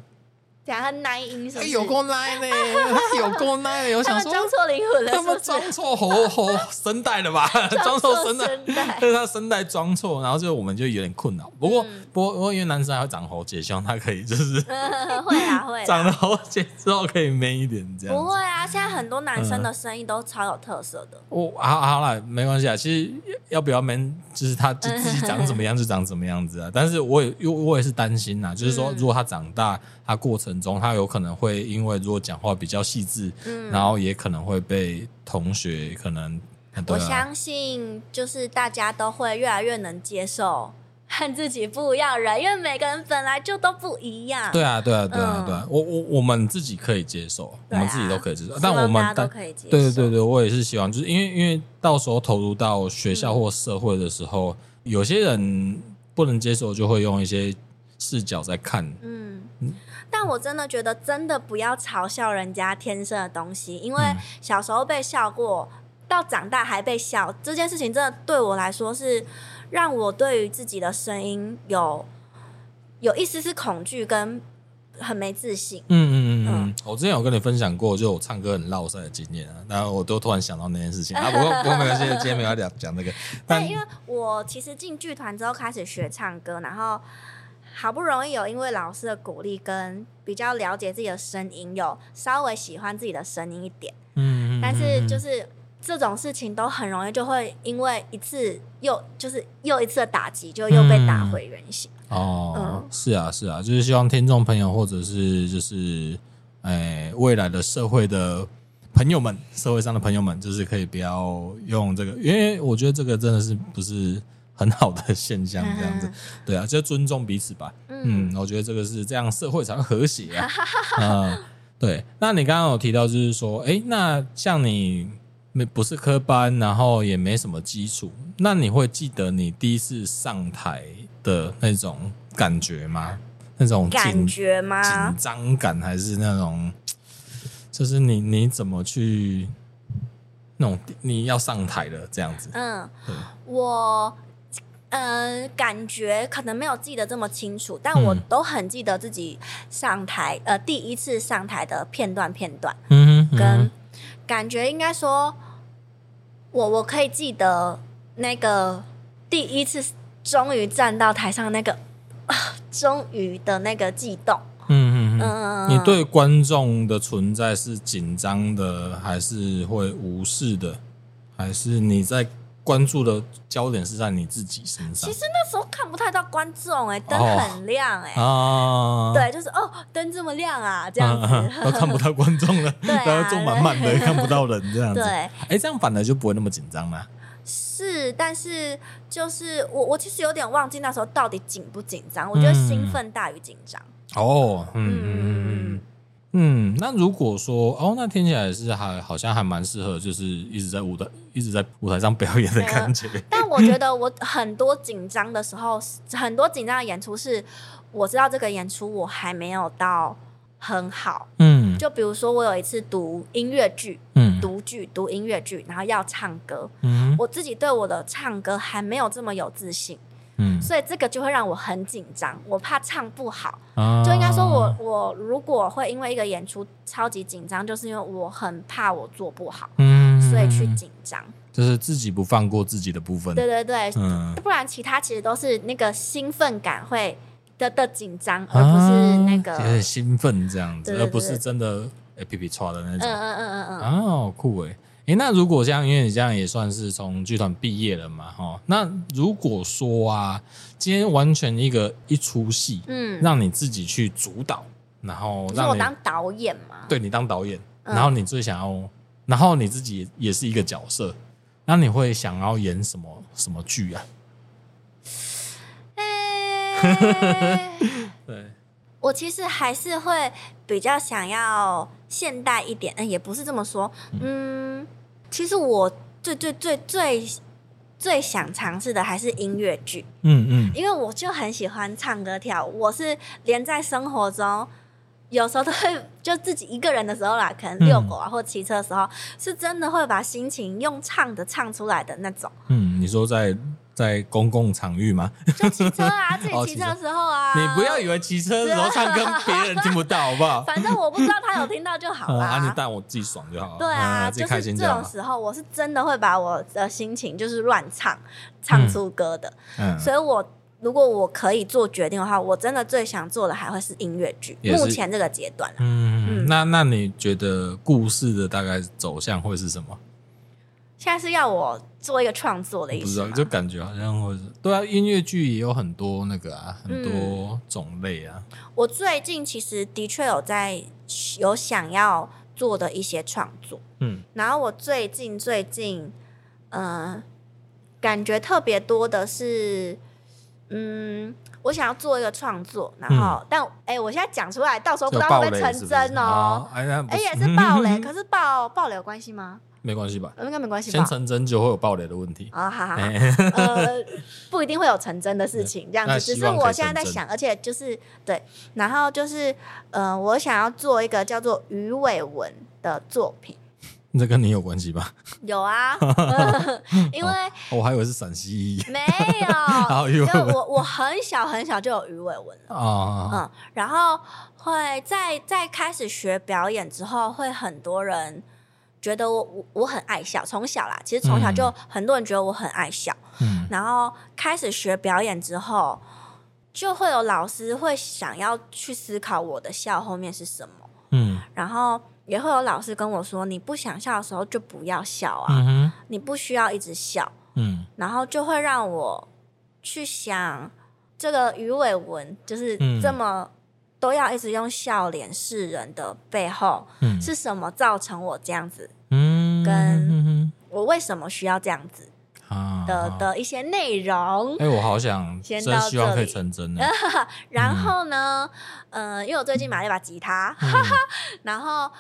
讲很奶音什么？有够奶呢，<laughs> 有够奶！<laughs> 我想说，装错灵魂了，他们装错喉喉声带了吧？<laughs> 装错声带，就是他声带装错，然后就我们就有点困扰。不过，不过，不过因为男生还会长喉结，希望他可以就是会啊会，长了喉结之后可以 man 一点这样。不会啊，现在很多男生的声音都超有特色的。我好好了，没关系啊。其实要不要 man，就是他就自己长怎么样就长怎么样子啊。但是我也因为我也是担心呐，就是说如果他长大，他过程。中他有可能会因为如果讲话比较细致，嗯，然后也可能会被同学可能。我相信就是大家都会越来越能接受和自己不一样人，因为每个人本来就都不一样。对啊，对啊，对啊，对啊。我我我们自己可以接受，我们自己都可以接受，但我们都可以接受。对对对对，我也是希望，就是因为因为到时候投入到学校或社会的时候，有些人不能接受，就会用一些视角在看，嗯。但我真的觉得，真的不要嘲笑人家天生的东西，因为小时候被笑过，到长大还被笑，这件事情真的对我来说是让我对于自己的声音有有一丝丝恐惧跟很没自信。嗯嗯嗯嗯，我之前有跟你分享过，就我唱歌很落塞的经验啊，然后我都突然想到那件事情啊。不过 <laughs> 不过没关系，今天没有讲讲那个。<laughs> 但因为我其实进剧团之后开始学唱歌，然后。好不容易有因为老师的鼓励跟比较了解自己的声音，有稍微喜欢自己的声音一点。嗯，但是就是这种事情都很容易就会因为一次又就是又一次的打击，就又被打回原形。嗯、哦，嗯、是啊，是啊，就是希望听众朋友或者是就是哎未来的社会的朋友们，社会上的朋友们，就是可以不要用这个，因为我觉得这个真的是不是。很好的现象，这样子，对啊，就尊重彼此吧。嗯，我觉得这个是这样，社会才会和谐啊。<laughs> 嗯，对。那你刚刚有提到，就是说，哎，那像你没不是科班，然后也没什么基础，那你会记得你第一次上台的那种感觉吗？那种感觉吗？紧张感还是那种，就是你你怎么去那种你要上台了这样子？嗯，我。嗯、呃，感觉可能没有记得这么清楚，但我都很记得自己上台，呃，第一次上台的片段片段，嗯，哼跟感觉应该说，我我可以记得那个第一次终于站到台上那个啊，终于的那个悸动，嗯嗯嗯，你对观众的存在是紧张的，还是会无视的，还是你在？关注的焦点是在你自己身上。其实那时候看不太到观众，哎，灯很亮，哎，哦，对，就是哦，灯这么亮啊，这样子 <laughs> 都看不到观众了，<laughs> 对，然后坐满满的，看不到人这样子。对，哎，这样反而就不会那么紧张了。是，但是就是我我其实有点忘记那时候到底紧不紧张。我觉得兴奋大于紧张。哦，嗯嗯嗯嗯。那如果说哦，那听起来是还好像还蛮适合，就是一直在舞台一直在舞台上表演的感觉。<laughs> 但我觉得我很多紧张的时候，很多紧张的演出是我知道这个演出我还没有到。很好，嗯，就比如说我有一次读音乐剧，嗯，读剧读音乐剧，然后要唱歌，嗯，我自己对我的唱歌还没有这么有自信，嗯，所以这个就会让我很紧张，我怕唱不好，啊，就应该说我我如果会因为一个演出超级紧张，就是因为我很怕我做不好，嗯，所以去紧张，就是自己不放过自己的部分，对对对，嗯，不然其他其实都是那个兴奋感会。的的紧张，而不是那个，兴奋这样子，而不是真的哎皮皮剉的那种。嗯嗯嗯嗯嗯。哦，酷哎！哎，那如果这样，因为你这样也算是从剧团毕业了嘛，哈。那如果说啊，今天完全一个一出戏，嗯，让你自己去主导，然后让我当导演嘛？对，你当导演，然后你最想要，然后你自己也是一个角色，那你会想要演什么什么剧啊？<laughs> 对，<laughs> 我其实还是会比较想要现代一点，嗯，也不是这么说，嗯，其实我最最最最最想尝试的还是音乐剧，嗯嗯，因为我就很喜欢唱歌跳舞，我是连在生活中有时候都会就自己一个人的时候啦，可能遛狗啊或骑车的时候，是真的会把心情用唱的唱出来的那种，嗯，你说在。在公共场域吗？就骑车啊，自己骑车的时候啊。你不要以为骑车的时候唱歌别人听不到，好不好？反正我不知道他有听到就好啦。<laughs> 啊，你带我自己爽就好了。对啊，就。就是这种时候，我是真的会把我的心情就是乱唱，唱出歌的。嗯。所以我如果我可以做决定的话，我真的最想做的还会是音乐剧。目前这个阶段。嗯。那那你觉得故事的大概走向会是什么？现在是要我做一个创作的意思，不知道，就感觉好像会是对啊，音乐剧也有很多那个啊，很多种类啊。嗯，我最近其实的确有在有想要做的一些创作，嗯，然后我最近最近，呃，感觉特别多的是，嗯，我想要做一个创作，然后，嗯，但哎，欸，我现在讲出来，到时候不知道会不会成真哦，哎，也是。爆雷，<laughs> 可是爆爆雷有关系吗？没关系吧？应该没关系吧？先成真就会有爆雷的问题啊！好好好，呃，不一定会有成真的事情，这样子。只是我现在在想，而且就是对，然后就是呃，我想要做一个叫做鱼尾纹的作品。这跟你有关系吧？有啊，<laughs> 因为我还以为是陕西，没有，<laughs> 因为我我很小很小就有鱼尾纹了啊，嗯，然后会在在开始学表演之后，会很多人。觉得我我我很爱笑，从小啦，其实从小就很多人觉得我很爱笑。嗯，然后开始学表演之后，就会有老师会想要去思考我的笑后面是什么。嗯，然后也会有老师跟我说：“你不想笑的时候就不要笑啊，嗯，你不需要一直笑。”嗯，然后就会让我去想这个鱼尾纹就是这么。都要一直用笑脸示人的背后，嗯，是什么造成我这样子？嗯，跟我为什么需要这样子的的一些内容？哎，我好想先到希望可以成真的。<laughs> 然后呢，呃，因为我最近买了一把吉他，<laughs> 然后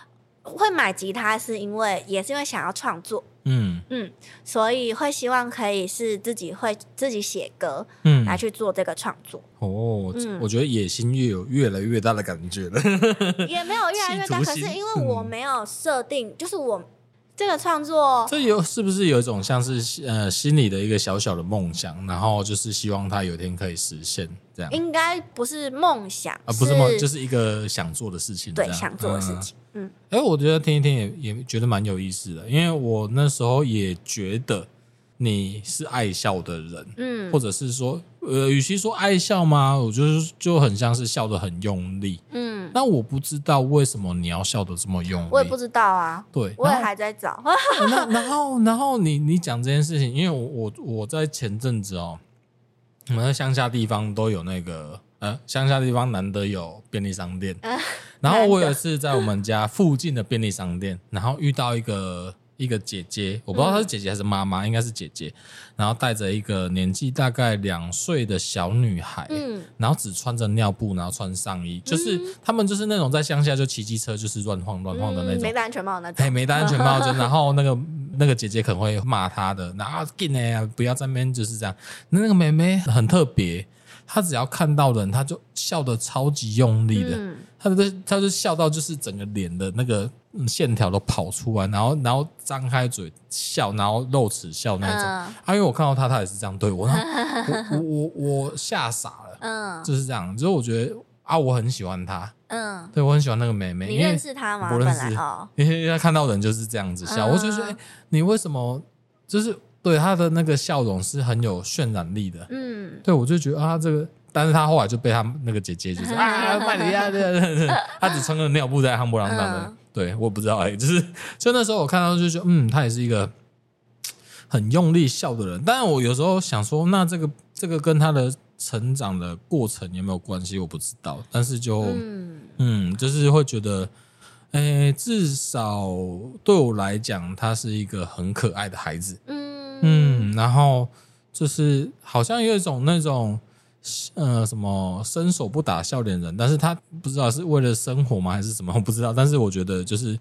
会买吉他是因为也是因为想要创作。嗯嗯，所以会希望可以是自己会自己写歌，嗯，来去做这个创作。哦，嗯，我觉得野心越有越来越大的感觉了。<laughs> 也没有越来越大，可是因为我没有设定，就是我。这个创作，这有是不是有一种像是呃心里的一个小小的梦想，然后就是希望它有一天可以实现这样？应该不是梦想，啊，不是梦，就是一个想做的事情。对，想做的事情。嗯，哎，我觉得听一听也也觉得蛮有意思的，因为我那时候也觉得你是爱笑的人，嗯，或者是说。呃，与其说爱笑吗？我就是就很像是笑得很用力。嗯，那我不知道为什么你要笑得这么用力。我也不知道啊。对，我也还在找。<laughs> 那然后，然后你你讲这件事情，因为我我我在前阵子哦，我们在乡下地方都有那个呃，乡下地方难得有便利商店。<laughs> 然后我有一次在我们家附近的便利商店，然后遇到一个一个姐姐，我不知道她是姐姐还是妈妈，嗯、应该是姐姐，然后带着一个年纪大概两岁的小女孩，嗯，然后只穿着尿布，然后穿上衣，就是他们就是那种在乡下就骑机车就是乱晃乱晃的那种，没戴安全帽那种，没戴安全帽，<laughs> 就然后那个那个姐姐可能会骂她的，然后进来呀，不要在那边就是这样，那那个妹妹很特别。她只要看到人，她就笑得超级用力的，嗯、他就他就笑到就是整个脸的那个线条都跑出来，然后然后张开嘴笑，然后露齿笑那种。嗯、啊，因为我看到他，他也是这样对我，<laughs> 我我我我吓傻了，嗯，就是这样。就是我觉得啊，我很喜欢他，嗯，对我很喜欢那个妹妹。你认识他吗？不认识，哦、<laughs> 因为他看到人就是这样子笑，嗯、我就说，哎、欸，你为什么就是？对他的那个笑容是很有渲染力的，嗯，对我就觉得啊，这个，但是他后来就被他那个姐姐就是啊，麦迪亚的，他只穿个尿布在夯不啷当的，嗯、对，我不知道哎、欸，就是就那时候我看到就觉得，嗯，他也是一个很用力笑的人，但是我有时候想说，那这个这个跟他的成长的过程有没有关系？我不知道，但是就嗯，嗯，就是会觉得，哎、欸，至少对我来讲，他是一个很可爱的孩子，嗯。嗯，然后就是好像有一种那种呃什么伸手不打笑脸人，但是他不知道是为了生活吗还是什么，我不知道。但是我觉得就是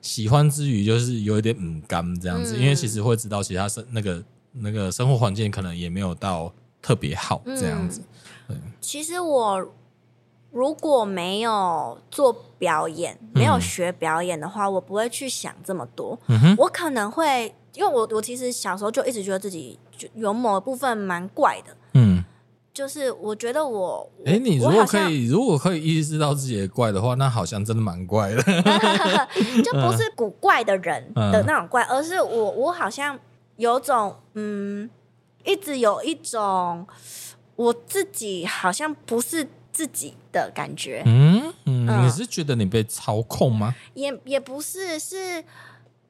喜欢之余，就是有一点嗯干这样子，嗯、因为其实会知道其他生那个那个生活环境可能也没有到特别好这样子。对，其实我如果没有做表演，没有学表演的话，嗯、我不会去想这么多。我可能会。因为我我其实小时候就一直觉得自己就有某部分蛮怪的，嗯，就是我觉得我，哎、欸，你如果可以如果可以意识到自己的怪的话，那好像真的蛮怪的，<laughs> 就不是古怪的人的那种怪，嗯、而是我我好像有种嗯，一直有一种我自己好像不是自己的感觉，嗯嗯，嗯你是觉得你被操控吗？也也不是是。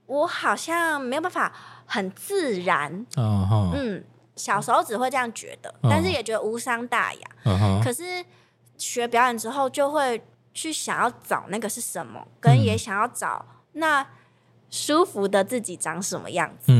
我好像没有办法很自然，uh huh. 嗯，小时候只会这样觉得，uh. 但是也觉得无伤大雅。Uh. 可是学表演之后，就会去想要找那个是什么，跟也想要找那舒服的自己长什么样子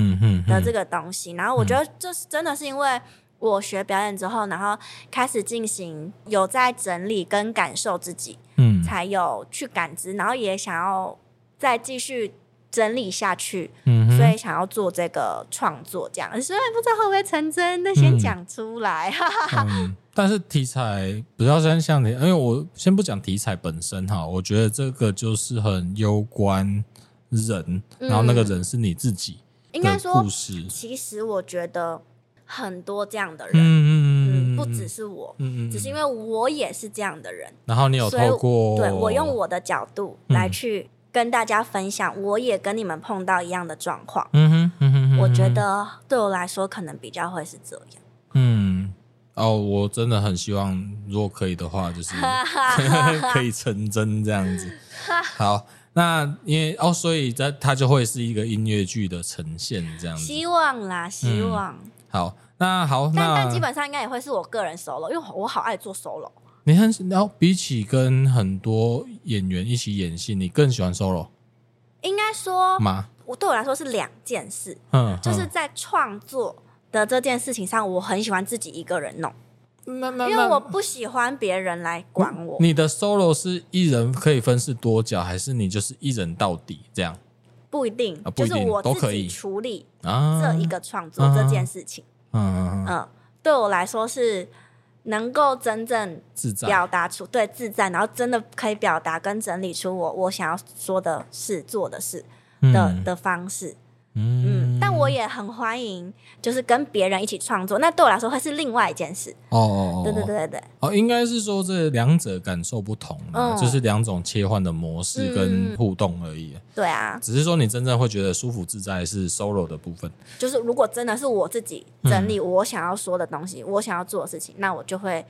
的这个东西。然后我觉得这是真的是因为我学表演之后，然后开始进行有在整理跟感受自己，嗯，才有去感知，然后也想要再继续。整理下去，嗯、哼所以想要做这个创作，这样虽然不知道会不会成真，那先讲出来。嗯嗯、<laughs> 但是题材比较像像你，因为我先不讲题材本身哈，我觉得这个就是很攸关人，然后那个人是你自己。应该说，其实我觉得很多这样的人，嗯，嗯，不只是我，嗯，只是因为我也是这样的人。然后你有透过对我用我的角度来去。跟大家分享，我也跟你们碰到一样的状况。嗯哼，嗯哼，我觉得对我来说，可能比较会是这样。嗯，哦，我真的很希望，如果可以的话，就是 <laughs> 可以成真这样子。好，那因为哦，所以它它就会是一个音乐剧的呈现这样子。希望啦，希望。嗯、好，那好，但那但基本上应该也会是我个人 solo，因为我好爱做 solo。你很，然后比起跟很多演员一起演戏，你更喜欢 solo？应该说吗？我对我来说是两件事。嗯，嗯，就是在创作的这件事情上，我很喜欢自己一个人弄。那那因为我不喜欢别人来管我。你的 solo 是一人可以分饰多角，还是你就是一人到底这样？不一定，啊、不一定就是我自己处理这一个创作这件事情。嗯嗯嗯，对我来说是。能够真正表达出对自在，然后真的可以表达跟整理出我我想要说的事、做的事的的方式。嗯，但我也很欢迎，就是跟别人一起创作。那对我来说会是另外一件事。哦哦哦，对对对对对。哦，应该是说这两者感受不同，就是两种切换的模式跟互动而已。对啊，只是说你真正会觉得舒服自在是 solo 的部分。就是如果真的是我自己整理我想要说的东西，我想要做的事情，那我就会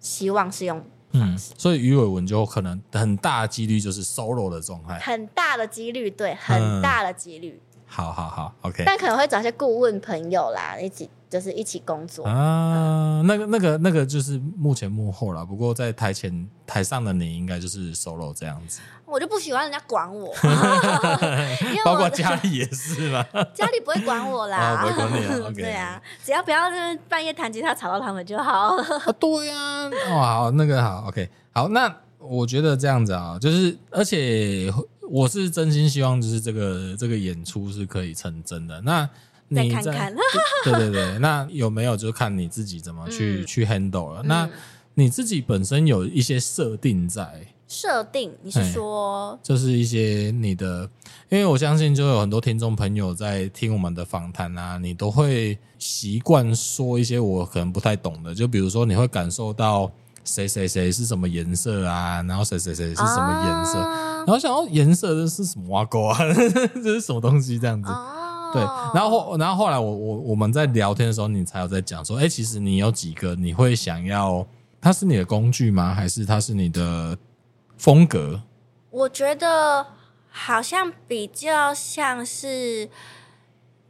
希望是用嗯。所以鱼尾纹就可能很大几率就是 solo 的状态，很大的几率，对，很大的几率。好好好，OK。但可能会找一些顾问朋友啦，一起就是一起工作啊。那个那个那个就是幕前幕后啦。不过在台前台上的你应该就是 solo 这样子。我就不喜欢人家管我，<laughs> 包括家里也是嘛。<laughs> 家里不会管我啦，不会管你啊。<laughs> 对啊，只要不要就是半夜弹吉他吵到他们就好。啊，对呀。哦，好，那个好，OK，好，那我觉得这样子啊，就是而且。我是真心希望，就是这个这个演出是可以成真的。那你再看看，对对对，<laughs> 那有没有就看你自己怎么去、嗯、去 handle 了。那你自己本身有一些设定在设定，你是说就是一些你的，因为我相信就有很多听众朋友在听我们的访谈啊，你都会习惯说一些我可能不太懂的，就比如说你会感受到。谁谁谁是什么颜色啊？然后谁谁谁是什么颜色？啊、然后想要颜色这是什么挖沟啊？<laughs> 这是什么东西？这样子，啊、对。然后然后后来我我我们在聊天的时候，你才有在讲说，哎，其实你有几个你会想要，它是你的工具吗？还是它是你的风格？我觉得好像比较像是。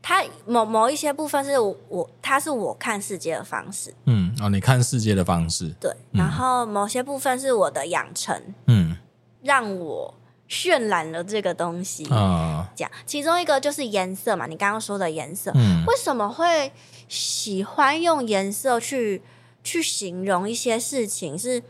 它某某一些部分是我，我，它是我看世界的方式。嗯，哦，你看世界的方式。对，嗯、然后某些部分是我的养成。嗯，让我渲染了这个东西啊。讲，其中一个就是颜色嘛，你刚刚说的颜色。嗯，为什么会喜欢用颜色去去形容一些事情？是。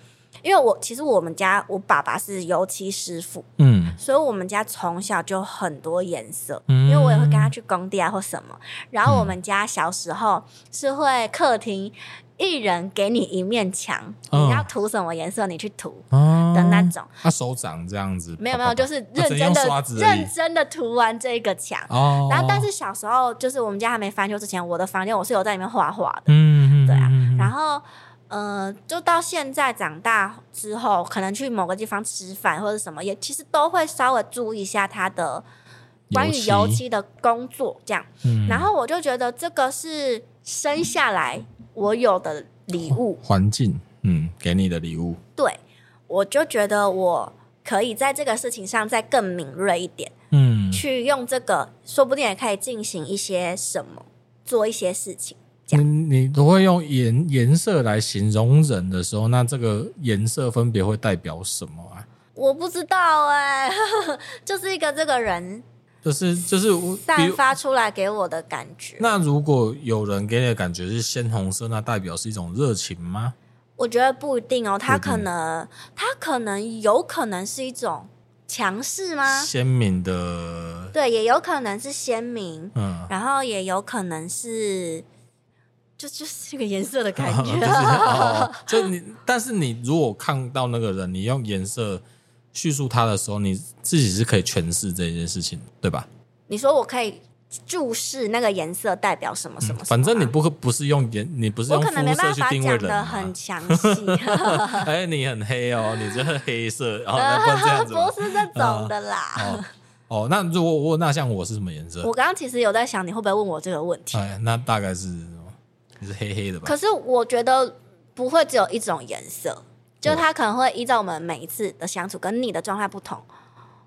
因为我其实我们家我爸爸是油漆师傅，嗯，所以我们家从小就很多颜色，嗯，因为我也会跟他去工地啊或什么。然后我们家小时候是会客厅一人给你一面墙，嗯，你要涂什么颜色你去涂的那种。他手掌这样子，没有没有，就是认真的认真的涂完这个墙。哦，然后但是小时候就是我们家还没翻修之前，我的房间我是有在里面画画的，嗯，对啊，然后。呃，就到现在长大之后，可能去某个地方吃饭或者什么，也其实都会稍微注意一下他的关于油漆的工作，这样。嗯，然后我就觉得这个是生下来我有的礼物，环境，嗯，给你的礼物。对，我就觉得我可以在这个事情上再更敏锐一点，嗯，去用这个，说不定也可以进行一些什么，做一些事情。你你都会用颜颜色来形容人的时候，那这个颜色分别会代表什么啊？我不知道哎、欸，<laughs> 就是一个这个人，就是就是散发出来给我的感觉。那如果有人给你的感觉是鲜红色，那代表是一种热情吗？我觉得不一定哦，他可能他可能有可能是一种强势吗？鲜明的，对，也有可能是鲜明，嗯，然后也有可能是。就 <laughs> 就是一个颜色的感觉，<laughs> <laughs> 就是哦、就你，但是你如果看到那个人，你用颜色叙述他的时候，你自己是可以诠释这件事情，对吧？你说我可以注视那个颜色代表什么什么，什么、啊嗯？反正你不不是用颜，你不是用肤色去定位人、啊，很详细。哎，你很黑哦，你这是黑色，然后不这样子，不是这种的啦。哦，哦，那如果我那像我是什么颜色？我刚刚其实有在想，你会不会问我这个问题？哎，那大概是。是黑黑的吧？可是我觉得不会只有一种颜色，就它可能会依照我们每一次的相处跟你的状态不同，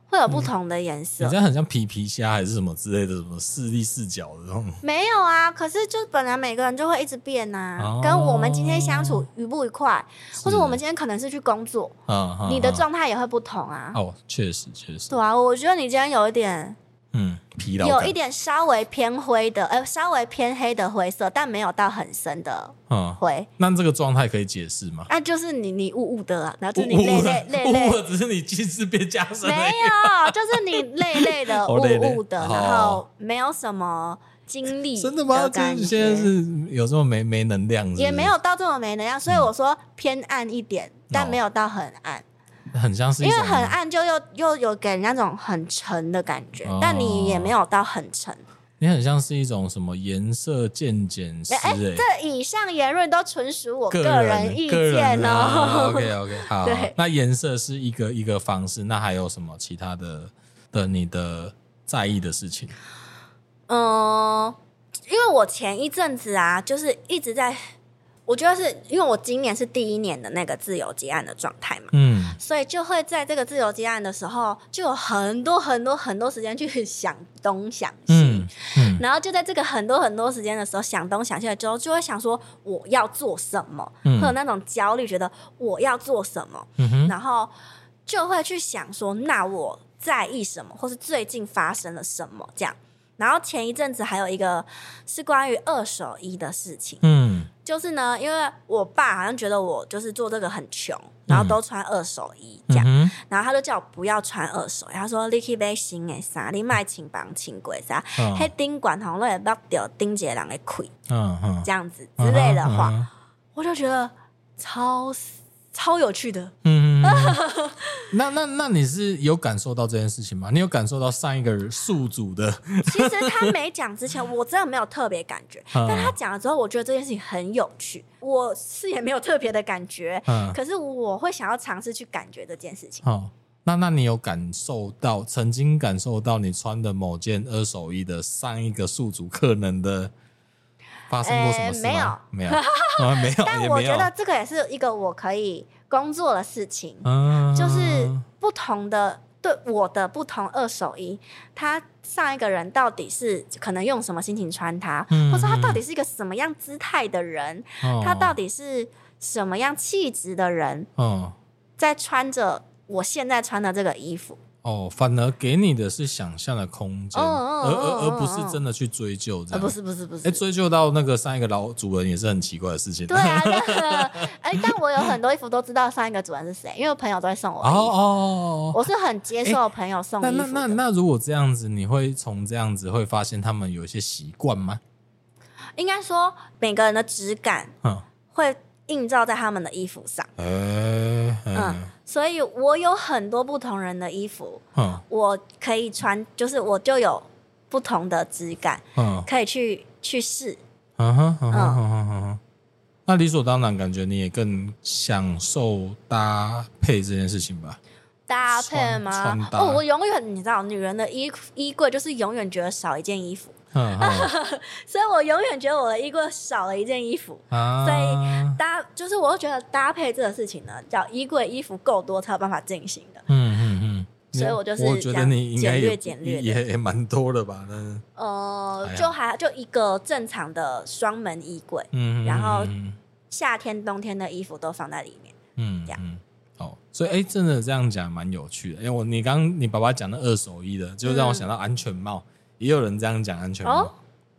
会有不同的颜色。你这样很像皮皮虾还是什么之类的，什么视力视角的那种？没有啊，可是就本来每个人就会一直变呐、啊哦，跟我们今天相处愉不愉快，或者我们今天可能是去工作，嗯、你的状态也会不同啊。哦，确实确实。对啊，我觉得你今天有一点。嗯，疲劳有一点稍微偏灰的，呃，稍微偏黑的灰色，但没有到很深的灰。嗯、那这个状态可以解释吗？那、啊、就是你你雾雾的啊，然后就是你累累累累，只是你近视变加深。没有，就是你累累的 <laughs> 雾雾的，然后没有什么精力。真的吗？就是你现在是有这么没没能量是是？也没有到这么没能量，所以我说偏暗一点，嗯、但没有到很暗。很像是，因为很暗，就又又有给人那种很沉的感觉，哦，但你也没有到很沉。你很像是一种什么颜色渐减师？哎，这以上言论都纯属我个人意见哦。啊、<laughs> OK OK，好，好，那颜色是一个一个方式，那还有什么其他的的你的在意的事情？嗯、呃，因为我前一阵子啊，就是一直在。我觉得是因为我今年是第一年的那个自由结案的状态嘛，嗯，所以就会在这个自由接案的时候，就有很多很多很多时间去想东想西，嗯嗯嗯、然后就在这个很多很多时间的时候，想东想西的时候，就会想说我要做什么，嗯、会有那种焦虑，觉得我要做什么，然后就会去想说，那我在意什么，或是最近发生了什么这样。然后前一阵子还有一个是关于二手衣的事情，嗯，就是呢，因为我爸好像觉得我就是做这个很穷，然后都穿二手衣这样，嗯、然后他就叫我不要穿二手，他说你去买新的衫，你卖轻薄轻贵啥，黑钉管红了也不掉钉结人的亏，嗯嗯，这样子之类的话，我就觉得超。超有趣的，嗯，<laughs> 那那那你是有感受到这件事情吗？你有感受到上一个宿主的？其实他没讲之前，我真的没有特别感觉，嗯、但他讲了之后，我觉得这件事情很有趣。我是也没有特别的感觉，嗯，可是我会想要尝试去感觉这件事情。哦，那那你有感受到曾经感受到你穿的某件二手衣的上一个宿主可能的？发生过什么事吗？欸、没有，没有，啊、没有。<laughs> 但我觉得这个也是一个我可以工作的事情，嗯、就是不同的对我的不同二手衣，他上一个人到底是可能用什么心情穿它，嗯、或者他到底是一个什么样姿态的人，嗯、他到底是什么样气质的人，嗯、在穿着我现在穿的这个衣服。哦，反而给你的是想象的空间，而而而不是真的去追究这样。不是不是不是，哎，追究到那个上一个老主人也是很奇怪的事情。对啊，<laughs> 哎，但我有很多衣服都知道上一个主人是谁，因为朋友都会送我。哦哦，我是很接受朋友送衣服。那那那如果这样子，你会从这样子会发现他们有一些习惯吗？应该说每个人的质感，嗯，会。映照在他们的衣服上，嗯，所以我有很多不同人的衣服，嗯、我可以穿，就是我就有不同的质感，嗯、可以去去试，嗯哼，嗯嗯，那理所当然，感觉你也更享受搭配这件事情吧？搭配吗？哦，我永远你知道，女人的衣衣柜就是永远觉得少一件衣服。嗯，<laughs> 所以我永远觉得我的衣柜少了一件衣服，啊、所以搭就是我会觉得搭配这个事情呢，叫衣柜衣服够多才有办法进行的。嗯嗯嗯，所以我就是我觉得你应该简略也也蛮多的吧？那呃，就还就一个正常的双门衣柜，嗯，然后夏天冬天的衣服都放在里面，嗯，这样。哦，所以哎、欸，真的这样讲蛮有趣的。因为我你刚你爸爸讲的二手衣的，就让我想到安全帽。嗯也有人这样讲安全帽，哦、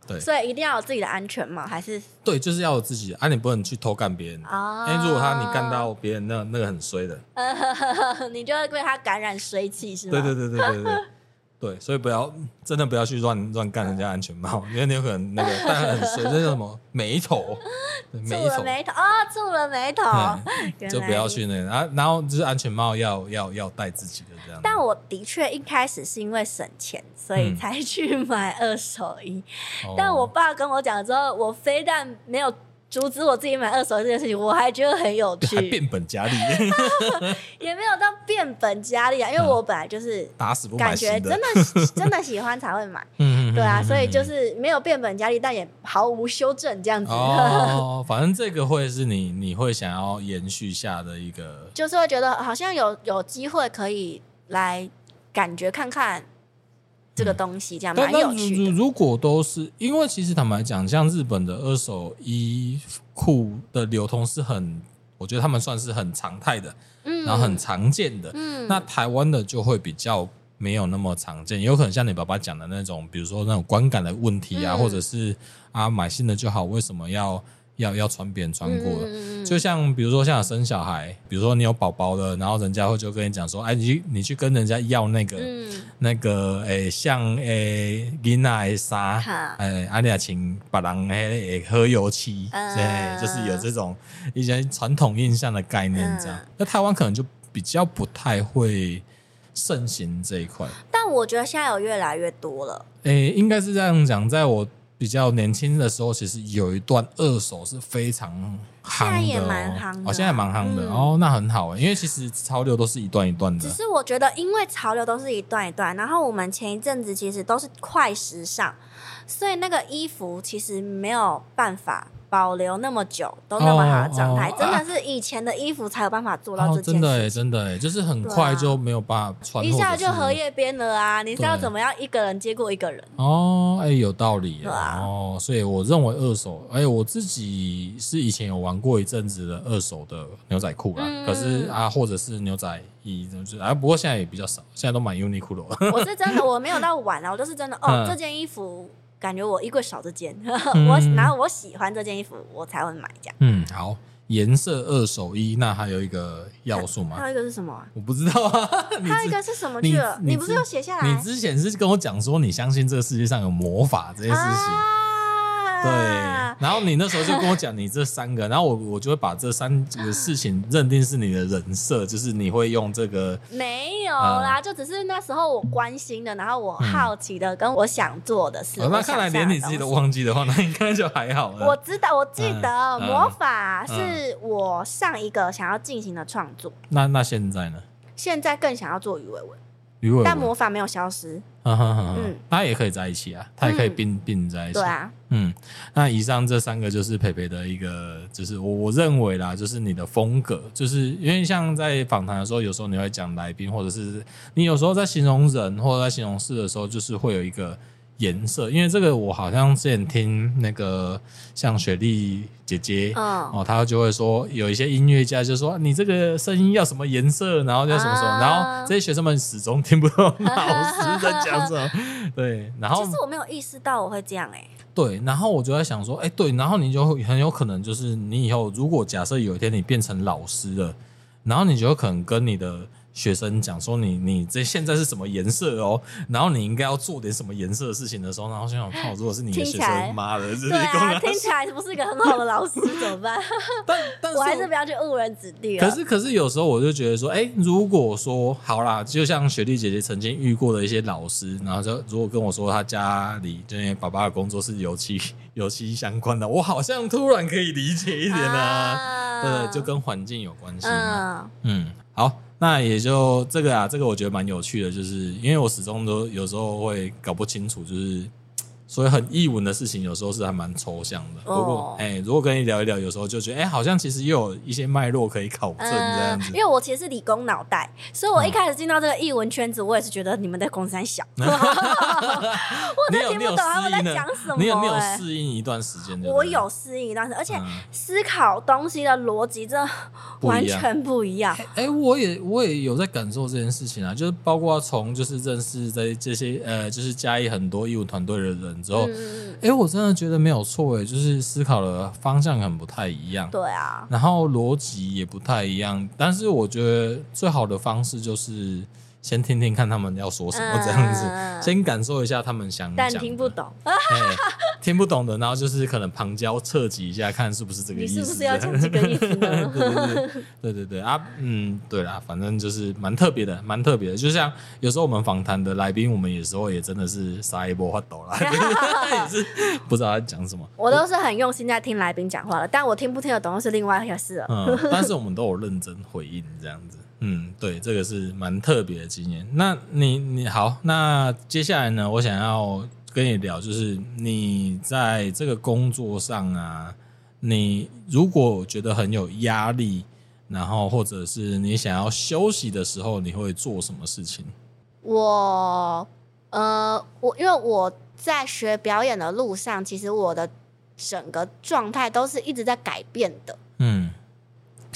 对，所以一定要有自己的安全帽，还是？对，就是要有自己的啊，你不能去偷干别人。啊，因为如果他你干到别人，那那个很衰的，<laughs> 你就会被他感染衰气，是吗？对对对对对对。对，所以不要真的不要去乱乱干人家安全帽，因为你有可能那个戴很随，那叫什么眉头，蛀了眉头啊，皱了眉头，就不要去那个。然后然后就是安全帽要要要戴自己的这样。但我的确一开始是因为省钱，所以才去买二手衣。嗯、但我爸跟我讲之后，我非但没有。阻止我自己买二手这件事情，我还觉得很有趣，变本加厉，<laughs> 也没有到变本加厉啊，因为我本来就是打死不买，感觉真的真的喜欢才会买，嗯对啊，所以就是没有变本加厉，但也毫无修正这样子。哦，<laughs> 反正这个会是你你会想要延续下的一个，就是会觉得好像有有机会可以来感觉看看。这个东西这样蛮有趣的。如果都是因为，其实坦白讲，像日本的二手衣裤的流通是很，我觉得他们算是很常态的，嗯，然后很常见的。嗯，那台湾的就会比较没有那么常见，有可能像你爸爸讲的那种，比如说那种观感的问题啊，嗯，或者是啊买新的就好，为什么要？要要传别人传过的，嗯、就像比如说像生小孩，比如说你有宝宝了，然后人家会就跟你讲说，哎，你你去跟人家要那个、嗯、那个，哎，像哎琳娜的纱，哎，阿丽亚请把人哎喝油漆，对，就是有这种一些传统印象的概念这样。嗯、那台湾可能就比较不太会盛行这一块，但我觉得现在有越来越多了。哎，应该是这样讲，在我。比较年轻的时候，其实有一段二手是非常夯的，现在也蛮夯的，哦，现在蛮夯的，嗯、哦，那很好，因为其实潮流都是一段一段的。只是我觉得，因为潮流都是一段一段，然后我们前一阵子其实都是快时尚，所以那个衣服其实没有办法保留那么久，都那么好的状态，真的是以前的衣服才有办法做到这件事。真的哎，真的哎，就是很快就没有办法穿，一下就荷叶边了啊！你是要怎么样一个人接过一个人？哦，哎，有道理啊。哦，所以我认为二手，哎，我自己是以前有玩过一阵子的二手的牛仔裤啦，可是啊，或者是牛仔衣，就是啊，不过现在也比较少，现在都买 Uniqlo。我是真的，我没有到玩啊，我都是真的哦，<laughs> 这件衣服。感觉我衣柜少这件，<laughs> 嗯、我然后我喜欢这件衣服，我才会买这样。嗯，好，颜色二手衣，那还有一个要素吗？还有一个是什么？我不知道啊。还有一个是什么去了？你，你，你不是有写下来？你之前是跟我讲说，你相信这个世界上有魔法这件事情。啊对，然后你那时候就跟我讲你这三个，<laughs> 然后我我就会把这三个事情认定是你的人设，就是你会用这个。<laughs> 没有啦，就只是那时候我关心的，然后我好奇的，跟我想做的事。那看来连你自己都忘记的话，那应该就还好了。我知道，我记得魔法是我上一个想要进行的创作。那那现在呢？现在更想要做鱼尾纹。但魔法没有消失，嗯，他也可以在一起啊，他也可以并并在一起。对啊，嗯，那以上这三个就是培培的一个，就是我我认为啦，就是你的风格，就是因为像在访谈的时候，有时候你会讲来宾，或者是你有时候在形容人或者在形容事的时候，就是会有一个。颜色，因为这个我好像之前听那个像雪莉姐姐哦，哦，她就会说有一些音乐家就说你这个声音要什么颜色，然后就什么什么，啊、然后这些学生们始终听不懂老师在讲什么。<laughs> 对，然后其实我没有意识到我会这样哎、欸。对，然后我就在想说，哎，对，然后你就很有可能就是你以后如果假设有一天你变成老师了，然后你就有可能跟你的。学生讲说你你这现在是什么颜色哦？然后你应该要做点什么颜色的事情的时候，然后想想看，<laughs> 如果是你的学生，妈的，对啊，听起来不是一个很好的老师怎么办？<laughs> 但但我还是不要去误人子弟。可是可是有时候我就觉得说，哎，如果说好啦，就像雪莉姐姐曾经遇过的一些老师，然后就如果跟我说他家里就因为爸爸的工作是油漆油漆相关的，我好像突然可以理解一点啊，啊对，就跟环境有关系。嗯，嗯，好。那也就这个啊，这个我觉得蛮有趣的，就是因为我始终都有时候会搞不清楚，就是。所以很译文的事情，有时候是还蛮抽象的。不过，哎，如果跟你聊一聊，有时候就觉得，哎，好像其实又有一些脉络可以考证这样子。因为我其实是理工脑袋，所以我一开始进到这个译文圈子，我也是觉得你们在公山小 <laughs> <laughs> 我都听不懂他们在讲什么。你有没有适应一段时间？我有适应一段时间，而且思考东西的逻辑真的完全不一样。哎，我也我也有在感受这件事情啊，就是包括从就是认识在这些呃，就是加以很多艺文团队的人。之后，哎、嗯，我真的觉得没有错，哎，就是思考的方向很不太一样，对啊，然后逻辑也不太一样，但是我觉得最好的方式就是。先听听看他们要说什么，这样子，嗯、先感受一下他们想讲。但听不懂，欸，听不懂的，然后就是可能旁敲侧击一下，看是不是这个意思。你是不是要讲这个意思呢？对对 <laughs> 对，对对对啊，嗯，对啦，反正就是蛮特别的，蛮特别的。就像有时候我们访谈的来宾，我们有时候也真的是啥也不发抖啦，也是不知道他讲什么。我都是很用心在听来宾讲话的，但我听不听得懂是另外一回事了。嗯，但是我们都有认真回应，这样子。嗯，对，这个是蛮特别的经验。那你你好，那接下来呢，我想要跟你聊，就是你在这个工作上啊，你如果觉得很有压力，然后或者是你想要休息的时候，你会做什么事情？我呃，我因为我在学表演的路上，其实我的整个状态都是一直在改变的。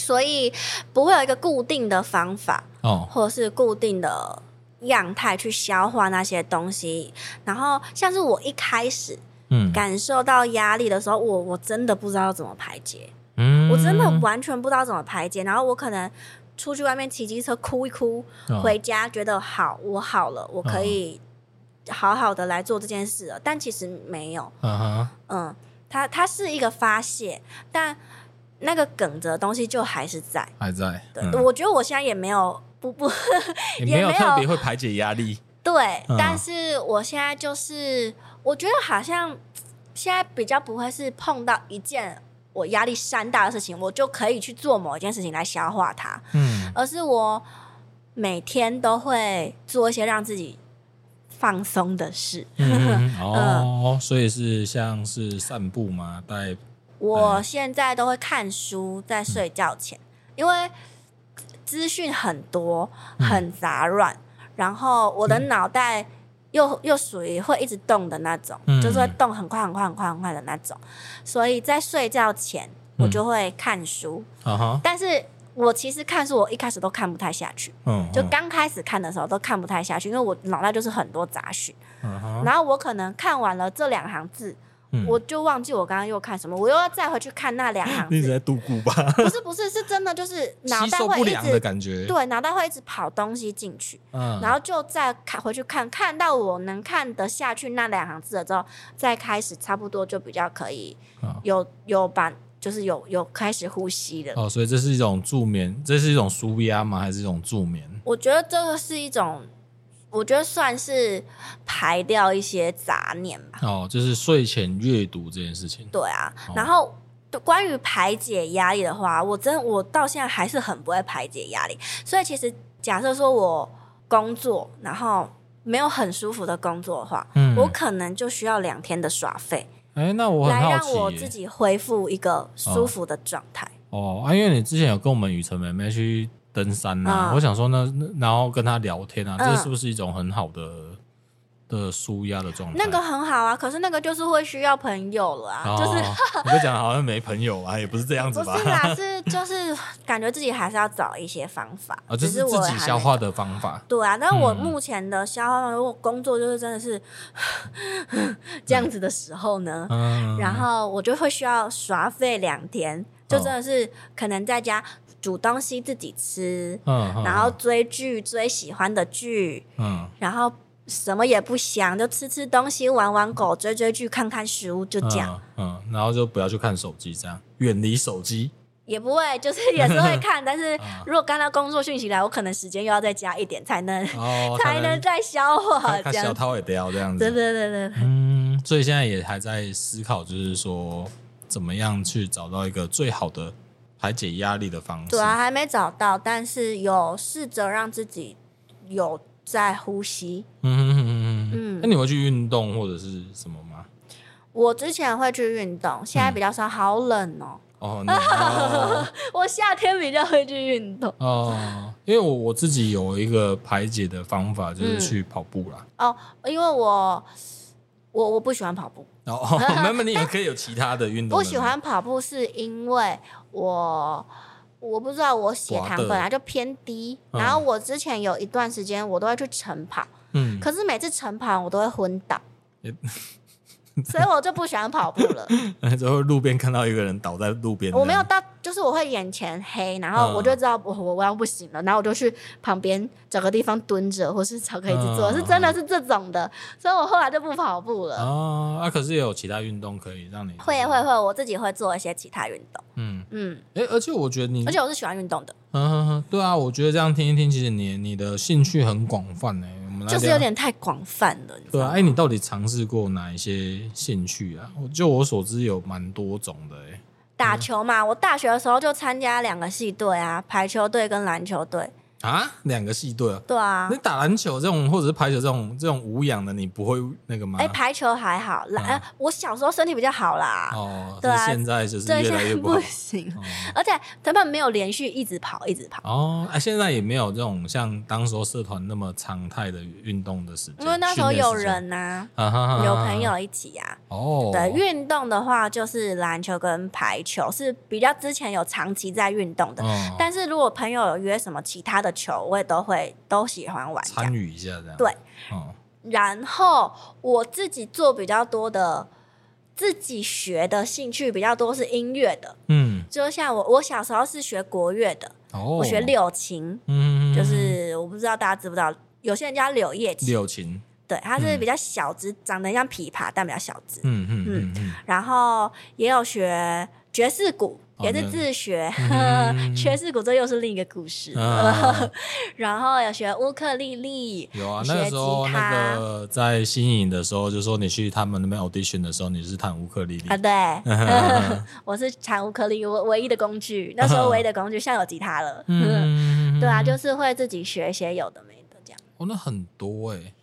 嗯。所以不会有一个固定的方法，哦，或者是固定的样态去消化那些东西。然后像是我一开始，嗯，感受到压力的时候，我我真的不知道怎么排解，嗯，我真的完全不知道怎么排解。然后我可能出去外面骑机车哭一哭，哦，回家觉得好，我好了，我可以好好的来做这件事了。但其实没有，嗯哼，嗯，它它是一个发泄，但。那个梗着的东西就还是在，还在。对，嗯、我觉得我现在也没有不不，<laughs> 也没有特别会排解压力。对，嗯、但是我现在就是，我觉得好像现在比较不会是碰到一件我压力山大的事情，我就可以去做某一件事情来消化它。嗯，而是我每天都会做一些让自己放松的事。嗯、<laughs> 哦，所以是像是散步嘛？带。我现在都会看书在睡觉前，嗯、因为资讯很多，很杂乱，嗯、然后我的脑袋又、嗯、又属于会一直动的那种，嗯、就是会动很快很快很快很快的那种，所以在睡觉前我就会看书，嗯、但是。我其实看书，我一开始都看不太下去，嗯，就刚开始看的时候都看不太下去，因为我脑袋就是很多杂讯，嗯，然后我可能看完了这两行字，嗯，我就忘记我刚刚又看什么，我又要再回去看那两行字。<laughs> 你一直在度过吧？不是不是，是真的就是脑袋会一直的感觉，对，脑袋会一直跑东西进去，嗯，然后就再看回去看，看到我能看得下去那两行字了之后，再开始差不多就比较可以有有把。就是有有开始呼吸的哦，所以这是一种助眠，这是一种舒压吗？还是一种助眠？我觉得这个是一种，我觉得算是排掉一些杂念吧。哦，就是睡前阅读这件事情。对啊，哦、然后关于排解压力的话，我真我到现在还是很不会排解压力。所以其实假设说我工作，然后没有很舒服的工作的话，嗯，我可能就需要两天的耍废。哎，那我来让我自己恢复一个舒服的状态。哦，啊，因为你之前有跟我们雨辰妹妹去登山呐、啊，嗯、我想说呢，然后跟他聊天啊，嗯、这是不是一种很好的？的舒压的状态，那个很好啊，可是那个就是会需要朋友了啊，哦、就是 <laughs> 你就讲好像没朋友啊，也不是这样子吧？不是啊，是就是感觉自己还是要找一些方法，啊、哦，这是自己消化的方法。对啊，但是我目前的消化，如果工作就是真的是 <laughs> 这样子的时候呢，嗯、然后我就会需要耍废两天，就真的是可能在家煮东西自己吃，嗯，然后追剧追喜欢的剧，嗯，然后。什么也不想，就吃吃东西、玩玩狗、追追剧、看看书，就这样。嗯，嗯，然后就不要去看手机，这样远离手机。也不会，就是也是会看，<laughs> 但是如果刚到工作讯息来，我可能时间又要再加一点，才能、哦、<laughs> 才能再消化。这样小涛也得要这样子。对对对对。嗯，所以现在也还在思考，就是说怎么样去找到一个最好的排解压力的方式。对啊，还没找到，但是有试着让自己有。在呼吸，嗯嗯嗯嗯嗯，那你会去运动或者是什么吗？我之前会去运动，现在比较少，好冷哦。哦，<laughs> 我夏天比较会去运动。哦，因为我我自己有一个排解的方法，就是去跑步啦。哦，因为我我我不喜欢跑步。哦，<laughs> 那么，你也可以有其他的运动。不喜欢跑步是因为我。我不知道，我血糖本来就偏低，嗯、然后我之前有一段时间我都会去晨跑，嗯，可是每次晨跑我都会昏倒，嗯、<laughs> 所以我就不喜欢跑步了。<laughs> 之后路边看到一个人倒在路边，我没有到。就是我会眼前黑，然后我就知道我我我要不行了，然后我就去旁边找个地方蹲着，或是找个椅子坐，是真的是这种的，所以我后来就不跑步了。哦，啊，可是也有其他运动可以让你会会会，我自己会做一些其他运动。嗯嗯，哎，而且我觉得你，而且我是喜欢运动的。嗯哼哼，对啊，我觉得这样听一听，其实你你的兴趣很广泛呢。我们就是有点太广泛了。对啊，哎，你到底尝试过哪一些兴趣啊？就我所知，有蛮多种的哎。打球嘛，我大学的时候就参加两个系队啊，排球队跟篮球队。啊，两个系队啊？对啊，你打篮球这种或者是排球这种这种无氧的，你不会那个吗？哎，排球还好，篮我小时候身体比较好啦。哦，对啊，现在就是越来越不行，而且他们没有连续一直跑一直跑。哦，哎，现在也没有这种像当时候社团那么常态的运动的时间，因为那时候有人呐，有朋友一起啊。哦，对，运动的话就是篮球跟排球是比较之前有长期在运动的，但是如果朋友有约什么其他的。球我也都会都喜欢玩，参与一下这样。对，嗯、然后我自己做比较多的，自己学的兴趣比较多是音乐的。嗯，就像我，我小时候是学国乐的，哦、我学柳琴，嗯，就是我不知道大家知不知道，有些人叫柳叶琴，柳琴，对，它是比较小只，嗯、长得像琵琶，但比较小只。嗯嗯嗯嗯，然后也有学爵士鼓。也是自学，<laughs> 爵士鼓这又是另一个故事。<laughs> 然后有学乌克丽丽，有啊，那个时候那个在新颖的时候，就说你去他们那边 audition 的时候，你是弹乌克丽丽啊？对，<laughs> 我是弹乌克丽丽，我唯一的工具，那时候唯一的工具，现在有吉他了。对啊，就是会自己学一些有的没的这样。哦，那很多哎。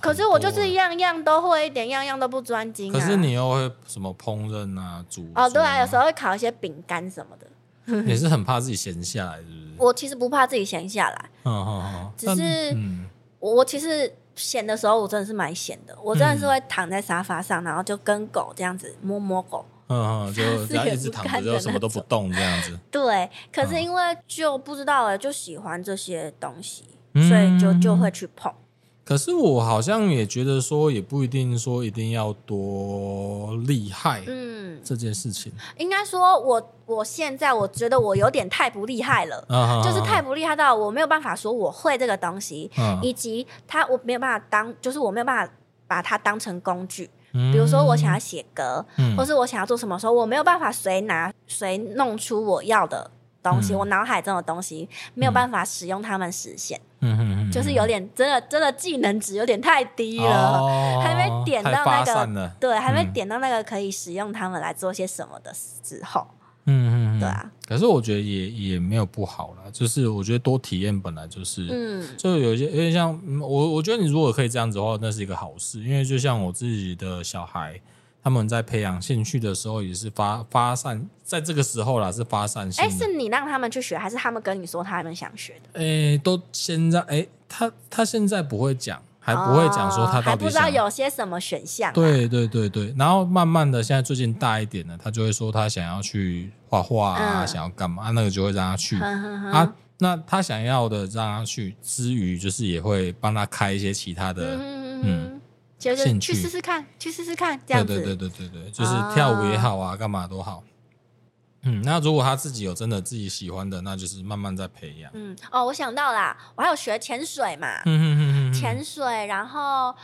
可是我就是样样都会一点，样样都不专精。可是你又会什么烹饪啊、煮哦，对啊，有时候会烤一些饼干什么的。<laughs> 你是很怕自己闲下来，是不是？我其实不怕自己闲下来，嗯嗯嗯，只是我其实闲的时候，我真的是蛮闲的。我真的是会躺在沙发上，然后就跟狗这样子摸摸狗，嗯嗯，就 <laughs> 只要一直躺着，就什么都不动这样子。对，可是因为就不知道哎，就喜欢这些东西，所以就就会去碰。可是我好像也觉得说，也不一定说一定要多厉害。嗯，这件事情。应该说我，我我现在我觉得我有点太不厉害了，啊、就是太不厉害到我没有办法说我会这个东西，啊、以及他我没有办法当，就是我没有办法把它当成工具。嗯、比如说我想要写歌，嗯、或是我想要做什么时候，我没有办法随拿随弄出我要的东西，嗯、我脑海中的东西没有办法使用它们实现。嗯哼，就是有点真的真的技能值有点太低了，哦、还没点到那个对，还没点到那个可以使用它们来做些什么的时候。嗯嗯，对啊。可是我觉得也也没有不好啦，就是我觉得多体验本来就是，嗯，就有些有点像我我觉得你如果可以这样子的话，那是一个好事，因为就像我自己的小孩。他们在培养兴趣的时候，也是发发散，在这个时候啦，是发散性。哎，是你让他们去学，还是他们跟你说他们想学的？哎，都现在哎，他他现在不会讲，还不会讲说他到底、哦、还不知道有些什么选项、啊。对对对对，然后慢慢的，现在最近大一点了，他就会说他想要去画画啊，嗯、想要干嘛，那个就会让他去啊。那他想要的让他去之余，就是也会帮他开一些其他的，嗯。嗯就是去试试看，去试试看，这样子。对对对对对对，就是跳舞也好啊，干嘛都好。嗯，那如果他自己有真的自己喜欢的，那就是慢慢在培养。嗯，哦，我想到啦，我还有学潜水嘛，嗯嗯嗯嗯，潜水，然后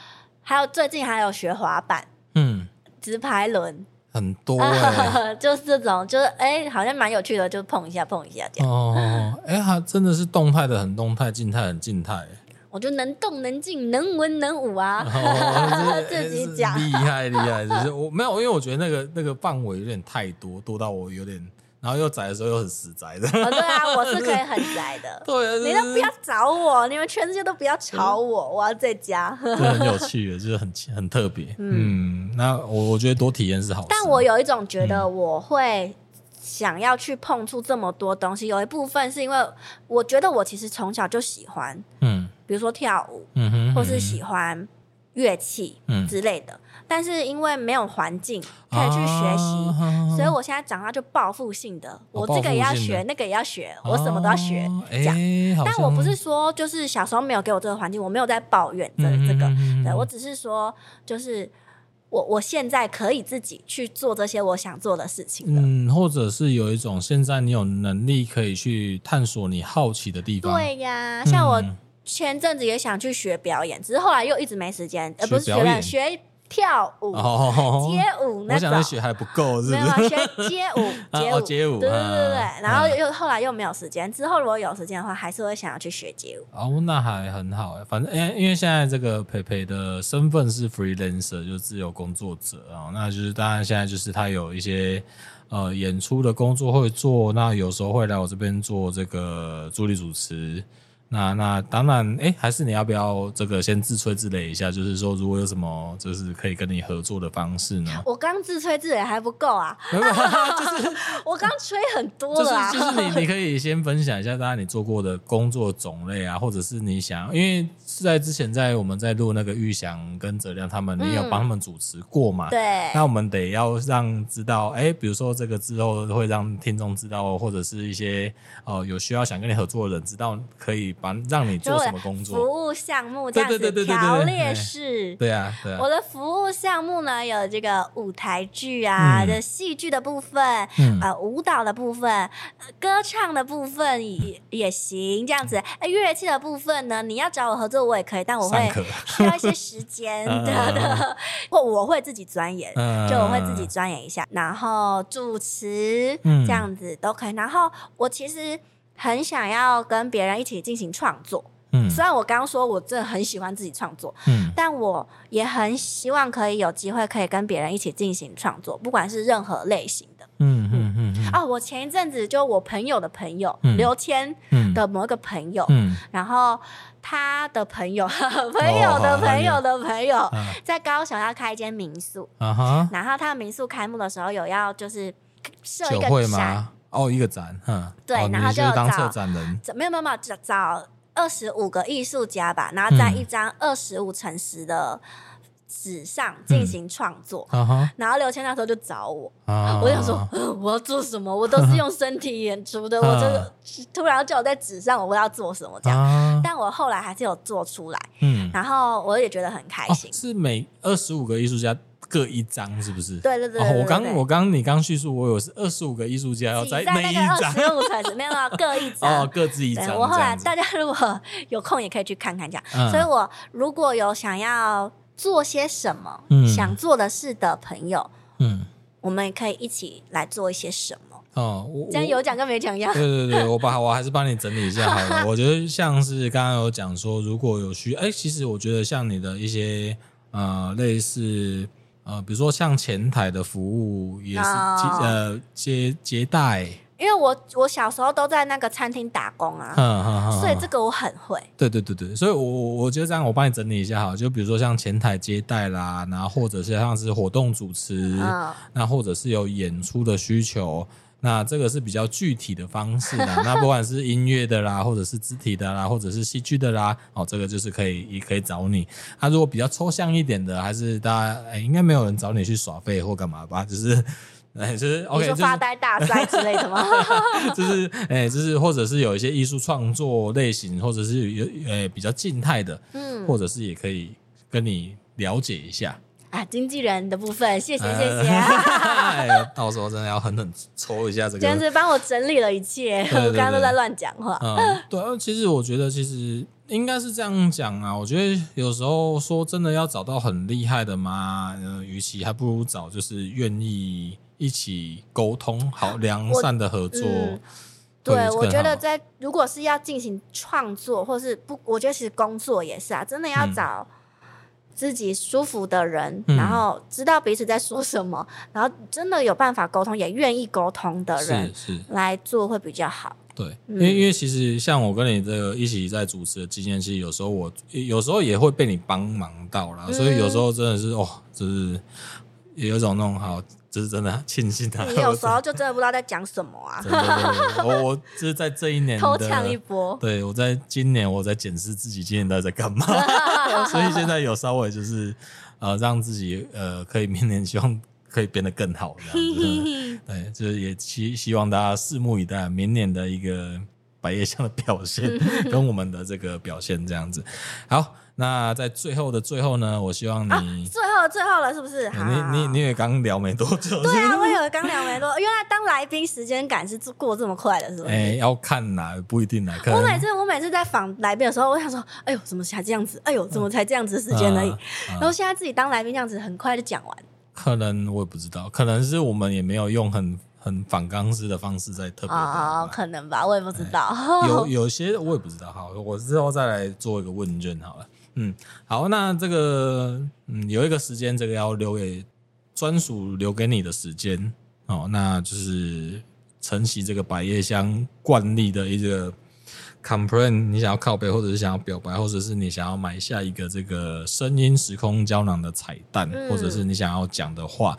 还有最近还有学滑板，嗯，直排轮，很多哎，<laughs> 就是这种，就是哎，好像蛮有趣的，就碰一下碰一下这样。哦，哎，它真的是动态的很动态，静态很静态。我就能动能静能文能武啊！哦、<laughs> 自己讲厉害厉害，就是我没有，因为我觉得那个那个范围有点太多，多到我有点，然后又宅的时候又很死宅的。哦，对啊，我是可以很 <laughs> 宅的。对啊，你都不要找我，你们全世界都不要吵我，嗯、我要在家。<laughs> 对，很有趣的，就是很很特别。嗯，嗯，那我我觉得多体验是好。但我有一种觉得我会想要去碰触这么多东西，有一部分是因为我觉得我其实从小就喜欢。嗯。比如说跳舞，嗯哼，或是喜欢乐器之类的，但是因为没有环境可以去学习，所以我现在长大就报复性的，我这个也要学，那个也要学，我什么都要学，这样。但我不是说就是小时候没有给我这个环境，我没有在抱怨这这个，对，我只是说就是我我现在可以自己去做这些我想做的事情，嗯，或者是有一种现在你有能力可以去探索你好奇的地方，对呀，像我。前阵子也想去学表演，只是后来又一直没时间，呃不是学学跳舞、街舞 <laughs> 那种。我想学还不够？没有学街舞，<laughs> 街舞，街舞。对对对对，然后又后来又没有时间，之后如果有时间的话，还是会想要去学街舞。哦，那还很好哎，反正因为因为现在这个培培的身份是 freelancer，就是自由工作者啊，那就是当然现在就是他有一些呃演出的工作会做，那有时候会来我这边做这个助理主持。那那当然，哎、欸，还是你要不要这个先自吹自擂一下？就是说，如果有什么就是可以跟你合作的方式呢？<laughs> 我刚自吹自擂还不够啊，<laughs> 就是我刚吹很多了、啊。就是就是你你可以先分享一下，大家你做过的工作种类啊，或者是你想，因为是在之前在我们在录那个玉祥跟泽亮他们，你有帮他们主持过嘛？对、嗯。那我们得要让知道，哎、欸，比如说这个之后会让听众知道，或者是一些哦、呃、有需要想跟你合作的人知道可以。把让你做什么工作？服务项目这样子条列式。对啊，对啊。我的服务项目呢，有这个舞台剧啊的戏剧的部分，呃，舞蹈的部分，歌唱的部分也也行，这样子。哎乐器的部分呢，你要找我合作，我也可以，但我会需要一些时间的，<laughs> <laughs> 或我会自己钻研，就我会自己钻研一下，然后主持这样子都可以。然后我其实。很想要跟别人一起进行创作，嗯，虽然我刚刚说我真的很喜欢自己创作，嗯，但我也很希望可以有机会可以跟别人一起进行创作，不管是任何类型。的，嗯嗯嗯。嗯。哦，我前一阵子就我朋友的朋友刘谦的某一个朋友，嗯，然后他的朋友 <laughs> 朋友的朋友的朋友在高雄要开一间民宿，然后他的民宿开幕的时候有要就是设一个展，哦，一个展，嗯，对，然后就当策展人，没有没有没有找找二十五个艺术家吧，然后在一张二十五乘十的。纸上进行创作，嗯 uh huh. 然后刘谦那时候就找我，uh huh. 我想说，<laughs> 我要做什么？我都是用身体演出的，uh. 我这个突然叫我在纸上，我不知道做什么这样？Uh huh. 但我后来还是有做出来，嗯，然后我也觉得很开心。哦、是每二十五个艺术家各一张，是不是？对对对，对，对，对、哦。我刚我刚你刚叙述，我有是二十五个艺术家要在每一张，二十五才是没有没有 <laughs> 各一张哦，各自一张。我后来大家如果有空也可以去看看这样。嗯、所以我如果有想要。做些什么？嗯、想做的事的朋友，嗯，我们也可以一起来做一些什么。哦，这样有讲跟没讲一样。对对对，<laughs> 我把我还是帮你整理一下好了。我觉得像是刚刚有讲说，如果有需，哎、欸，其实我觉得像你的一些呃类似呃，比如说像前台的服务也是、哦、呃接接待。因为我我小时候都在那个餐厅打工啊，嗯嗯嗯、所以这个我很会。对对对对，所以我我觉得这样，我帮你整理一下哈，就比如说像前台接待啦，然后或者是像是活动主持，嗯、那或者是有演出的需求，那这个是比较具体的方式的。<laughs> 那不管是音乐的啦，或者是肢体的啦，或者是戏剧的啦，哦，这个就是可以也可以找你。那、啊、如果比较抽象一点的，还是大家哎，应该没有人找你去耍废或干嘛吧？就是。哎，就是 OK，就是发呆大赛之类的吗？<laughs> 就是哎，就是或者是有一些艺术创作类型，或者是有呃比较静态的，嗯，或者是也可以跟你了解一下啊。经纪人的部分，谢谢谢谢。<laughs> 哎，到时候真的要狠狠抽一下这个，简直帮我整理了一切。<laughs> 我刚刚都在乱讲话。嗯，对，其实我觉得其实应该是这样讲啊。我觉得有时候说真的要找到很厉害的嘛，呃，与其还不如找就是愿意。一起沟通好良善的合作，嗯、对，我觉得在如果是要进行创作，或是不，我觉得其实工作也是啊，真的要找自己舒服的人，嗯、然后知道彼此在说什么，然后真的有办法沟通，也愿意沟通的人是来做会比较好。对，因为、嗯、因为其实像我跟你这个一起在主持的经验，其实有时候我有时候也会被你帮忙到啦，嗯、所以有时候真的是哦，就是也有一种那种好。这是真的庆幸他。你有时候就真的不知道在讲什么啊！我我就是在这一年偷抢一波。对，我在今年我在检视自己今年到底在干嘛，<laughs> 所以现在有稍微就是呃让自己呃可以明年希望可以变得更好这样子。<laughs> 对，就是也希希望大家拭目以待明年的一个百叶箱的表现 <laughs> 跟我们的这个表现这样子。好。那在最后的最后呢，我希望你、啊、最后的最后了，是不是？你你你也刚聊没多久，对啊，我也刚聊没多久。原来当来宾时间感是过这么快的，是不是？哎、欸，要看哪不一定来看。我每次我每次在访来宾的时候，我想说，哎呦，怎么才这样子？哎呦，怎么才这样子时间而已？嗯嗯、然后现在自己当来宾这样子，很快就讲完。可能我也不知道，可能是我们也没有用很很反刚式的方式在特别哦，可能吧，我也不知道。欸、有有些我也不知道，好，我之后再来做一个问卷好了。嗯，好，那这个嗯，有一个时间，这个要留给专属留给你的时间哦，那就是承袭这个百叶箱惯例的一个 complain，你想要靠背，或者是想要表白，或者是你想要买下一个这个声音时空胶囊的彩蛋，嗯、或者是你想要讲的话，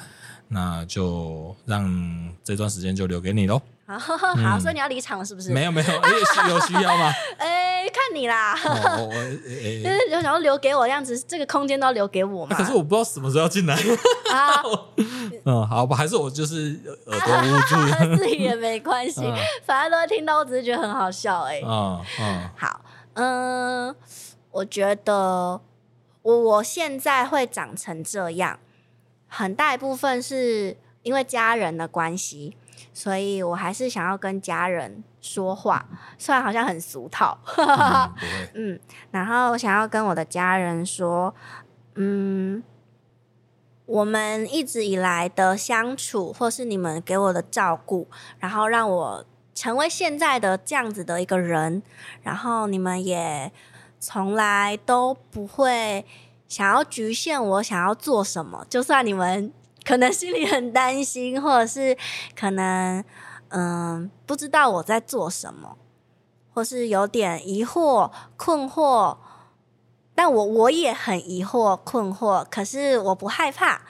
那就让这段时间就留给你喽。好，好，所以你要离场了是不是？没有没有，有有需要吗？<laughs> 哎，看你啦，<laughs> 就是有想要留给我这样子，这个空间都要留给我嘛。可是我不知道什么时候要进来啊。<laughs> 嗯，好吧，还是我就是耳朵捂住，自己也没关系，反正都会听到，我只是觉得很好笑哎。嗯嗯，好，嗯，我觉得我我现在会长成这样，很大一部分是因为家人的关系。所以我还是想要跟家人说话，虽然好像很俗套，嗯，<laughs> 嗯，然后想要跟我的家人说，嗯，我们一直以来的相处，或是你们给我的照顾，然后让我成为现在的这样子的一个人，然后你们也从来都不会想要局限我想要做什么，就算你们。可能心里很担心，<laughs> 或者是可能嗯不知道我在做什么，或是有点疑惑、困惑。但我我也很疑惑、困惑，可是我不害怕，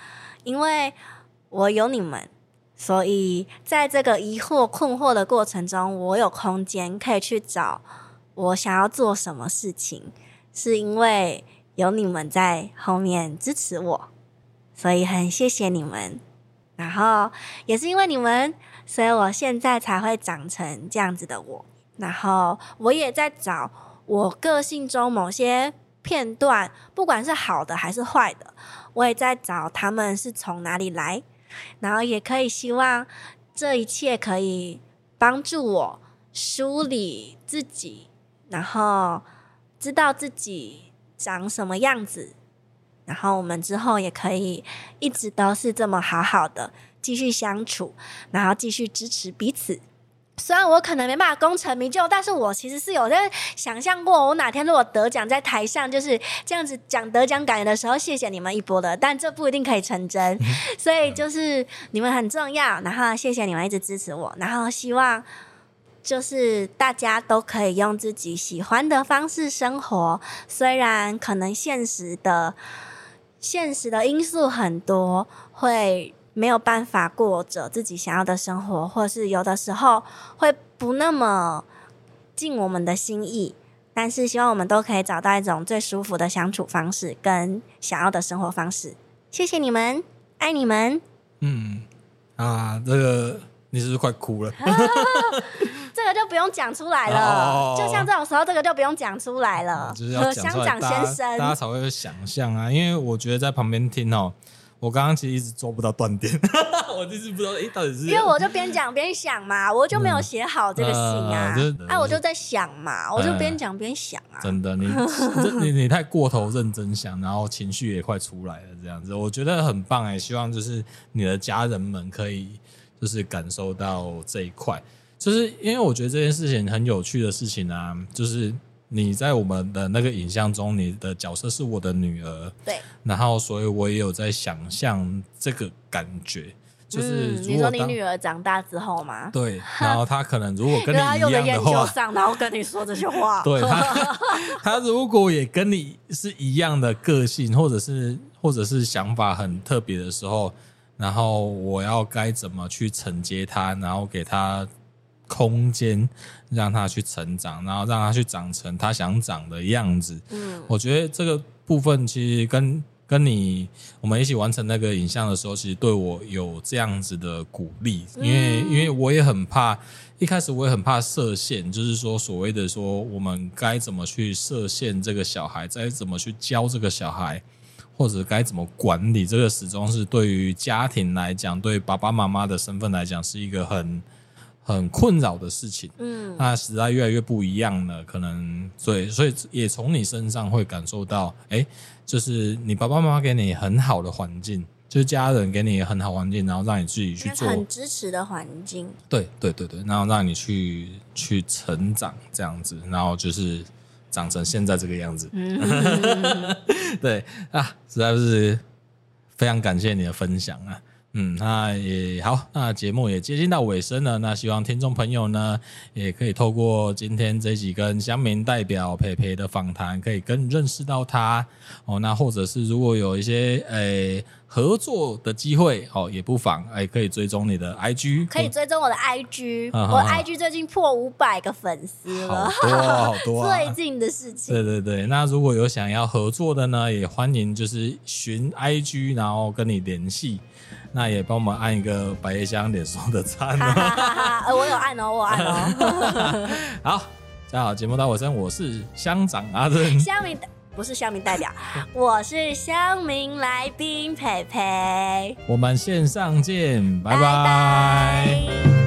因为我有你们，所以在这个疑惑、困惑的过程中，我有空间可以去找我想要做什么事情，是因为有你们在后面支持我，所以很谢谢你们。然后也是因为你们，所以我现在才会长成这样子的我。然后我也在找我个性中某些。片段，不管是好的还是坏的，我也在找他们是从哪里来，然后也可以希望这一切可以帮助我梳理自己，然后知道自己长什么样子，然后我们之后也可以一直都是这么好好的继续相处，然后继续支持彼此。虽然我可能没办法功成名就，但是我其实是有在想象过，我哪天如果得奖，在台上就是这样子讲得奖感言的时候，谢谢你们一波的，但这不一定可以成真，所以就是你们很重要，然后谢谢你们一直支持我，然后希望就是大家都可以用自己喜欢的方式生活，虽然可能现实的现实的因素很多会。没有办法过着自己想要的生活，或是有的时候会不那么尽我们的心意，但是希望我们都可以找到一种最舒服的相处方式跟想要的生活方式。谢谢你们，爱你们。嗯，啊，这个你是不是快哭了？<laughs> 这个就不用讲出来了，哦、就像这种时候，这个就不用讲出来了。就是要讲出来，乡长先生，大家才会有想象啊。因为我觉得在旁边听哦。我刚刚其实一直做不到断点，<laughs> 我就是不知道，哎，到底是因为我就边讲边想嘛，我就没有写好这个信啊，哎、嗯呃啊，我就在想嘛，我就边讲边想啊。真的，你 <laughs> 你你太过头认真想，然后情绪也快出来了，这样子，我觉得很棒哎，希望就是你的家人们可以就是感受到这一块，就是因为我觉得这件事情很有趣的事情啊，就是。你在我们的那个影像中，你的角色是我的女儿，对，然后所以我也有在想象这个感觉，就是如果、嗯、你说你女儿长大之后嘛？<laughs> 对，然后她可能如果跟你一样的话，上然后跟你说这些话，<laughs> 对，她 <laughs> 她如果也跟你是一样的个性，或者是或者是想法很特别的时候，然后我要该怎么去承接他，然后给他。空间让他去成长，然后让他去长成他想长的样子。嗯，我觉得这个部分其实跟跟你我们一起完成那个影像的时候，其实对我有这样子的鼓励，因为因为我也很怕，一开始我也很怕设限，就是说所谓的说我们该怎么去设限这个小孩，该怎么去教这个小孩，或者该怎么管理这个，始终是对于家庭来讲，对爸爸妈妈的身份来讲，是一个很。很困扰的事情，嗯，那时代越来越不一样了，可能所以所以也从你身上会感受到，哎、欸，就是你爸爸妈妈给你很好的环境，就是家人给你很好环境，然后让你自己去做很支持的环境，对对对对，然后让你去去成长这样子，然后就是长成现在这个样子，嗯，<laughs> 对啊，实在是非常感谢你的分享啊。嗯，那也好，那节目也接近到尾声了。那希望听众朋友呢，也可以透过今天这几跟乡民代表培培的访谈，可以更认识到他哦。那或者是如果有一些诶、欸、合作的机会哦，也不妨哎可以追踪你的 IG，可以追踪我的 IG，我的 IG 最近破五百个粉丝了，好多好多、啊，最近的事情。对对对，那如果有想要合作的呢，也欢迎就是寻 IG，然后跟你联系。那也帮我们按一个百叶箱脸书的赞哦，我有按哦，我按哦。好，大家好，节目到尾声，我是乡长阿正，乡民不是乡民代表，我是乡民来宾佩佩，我们线上见，拜拜。拜拜。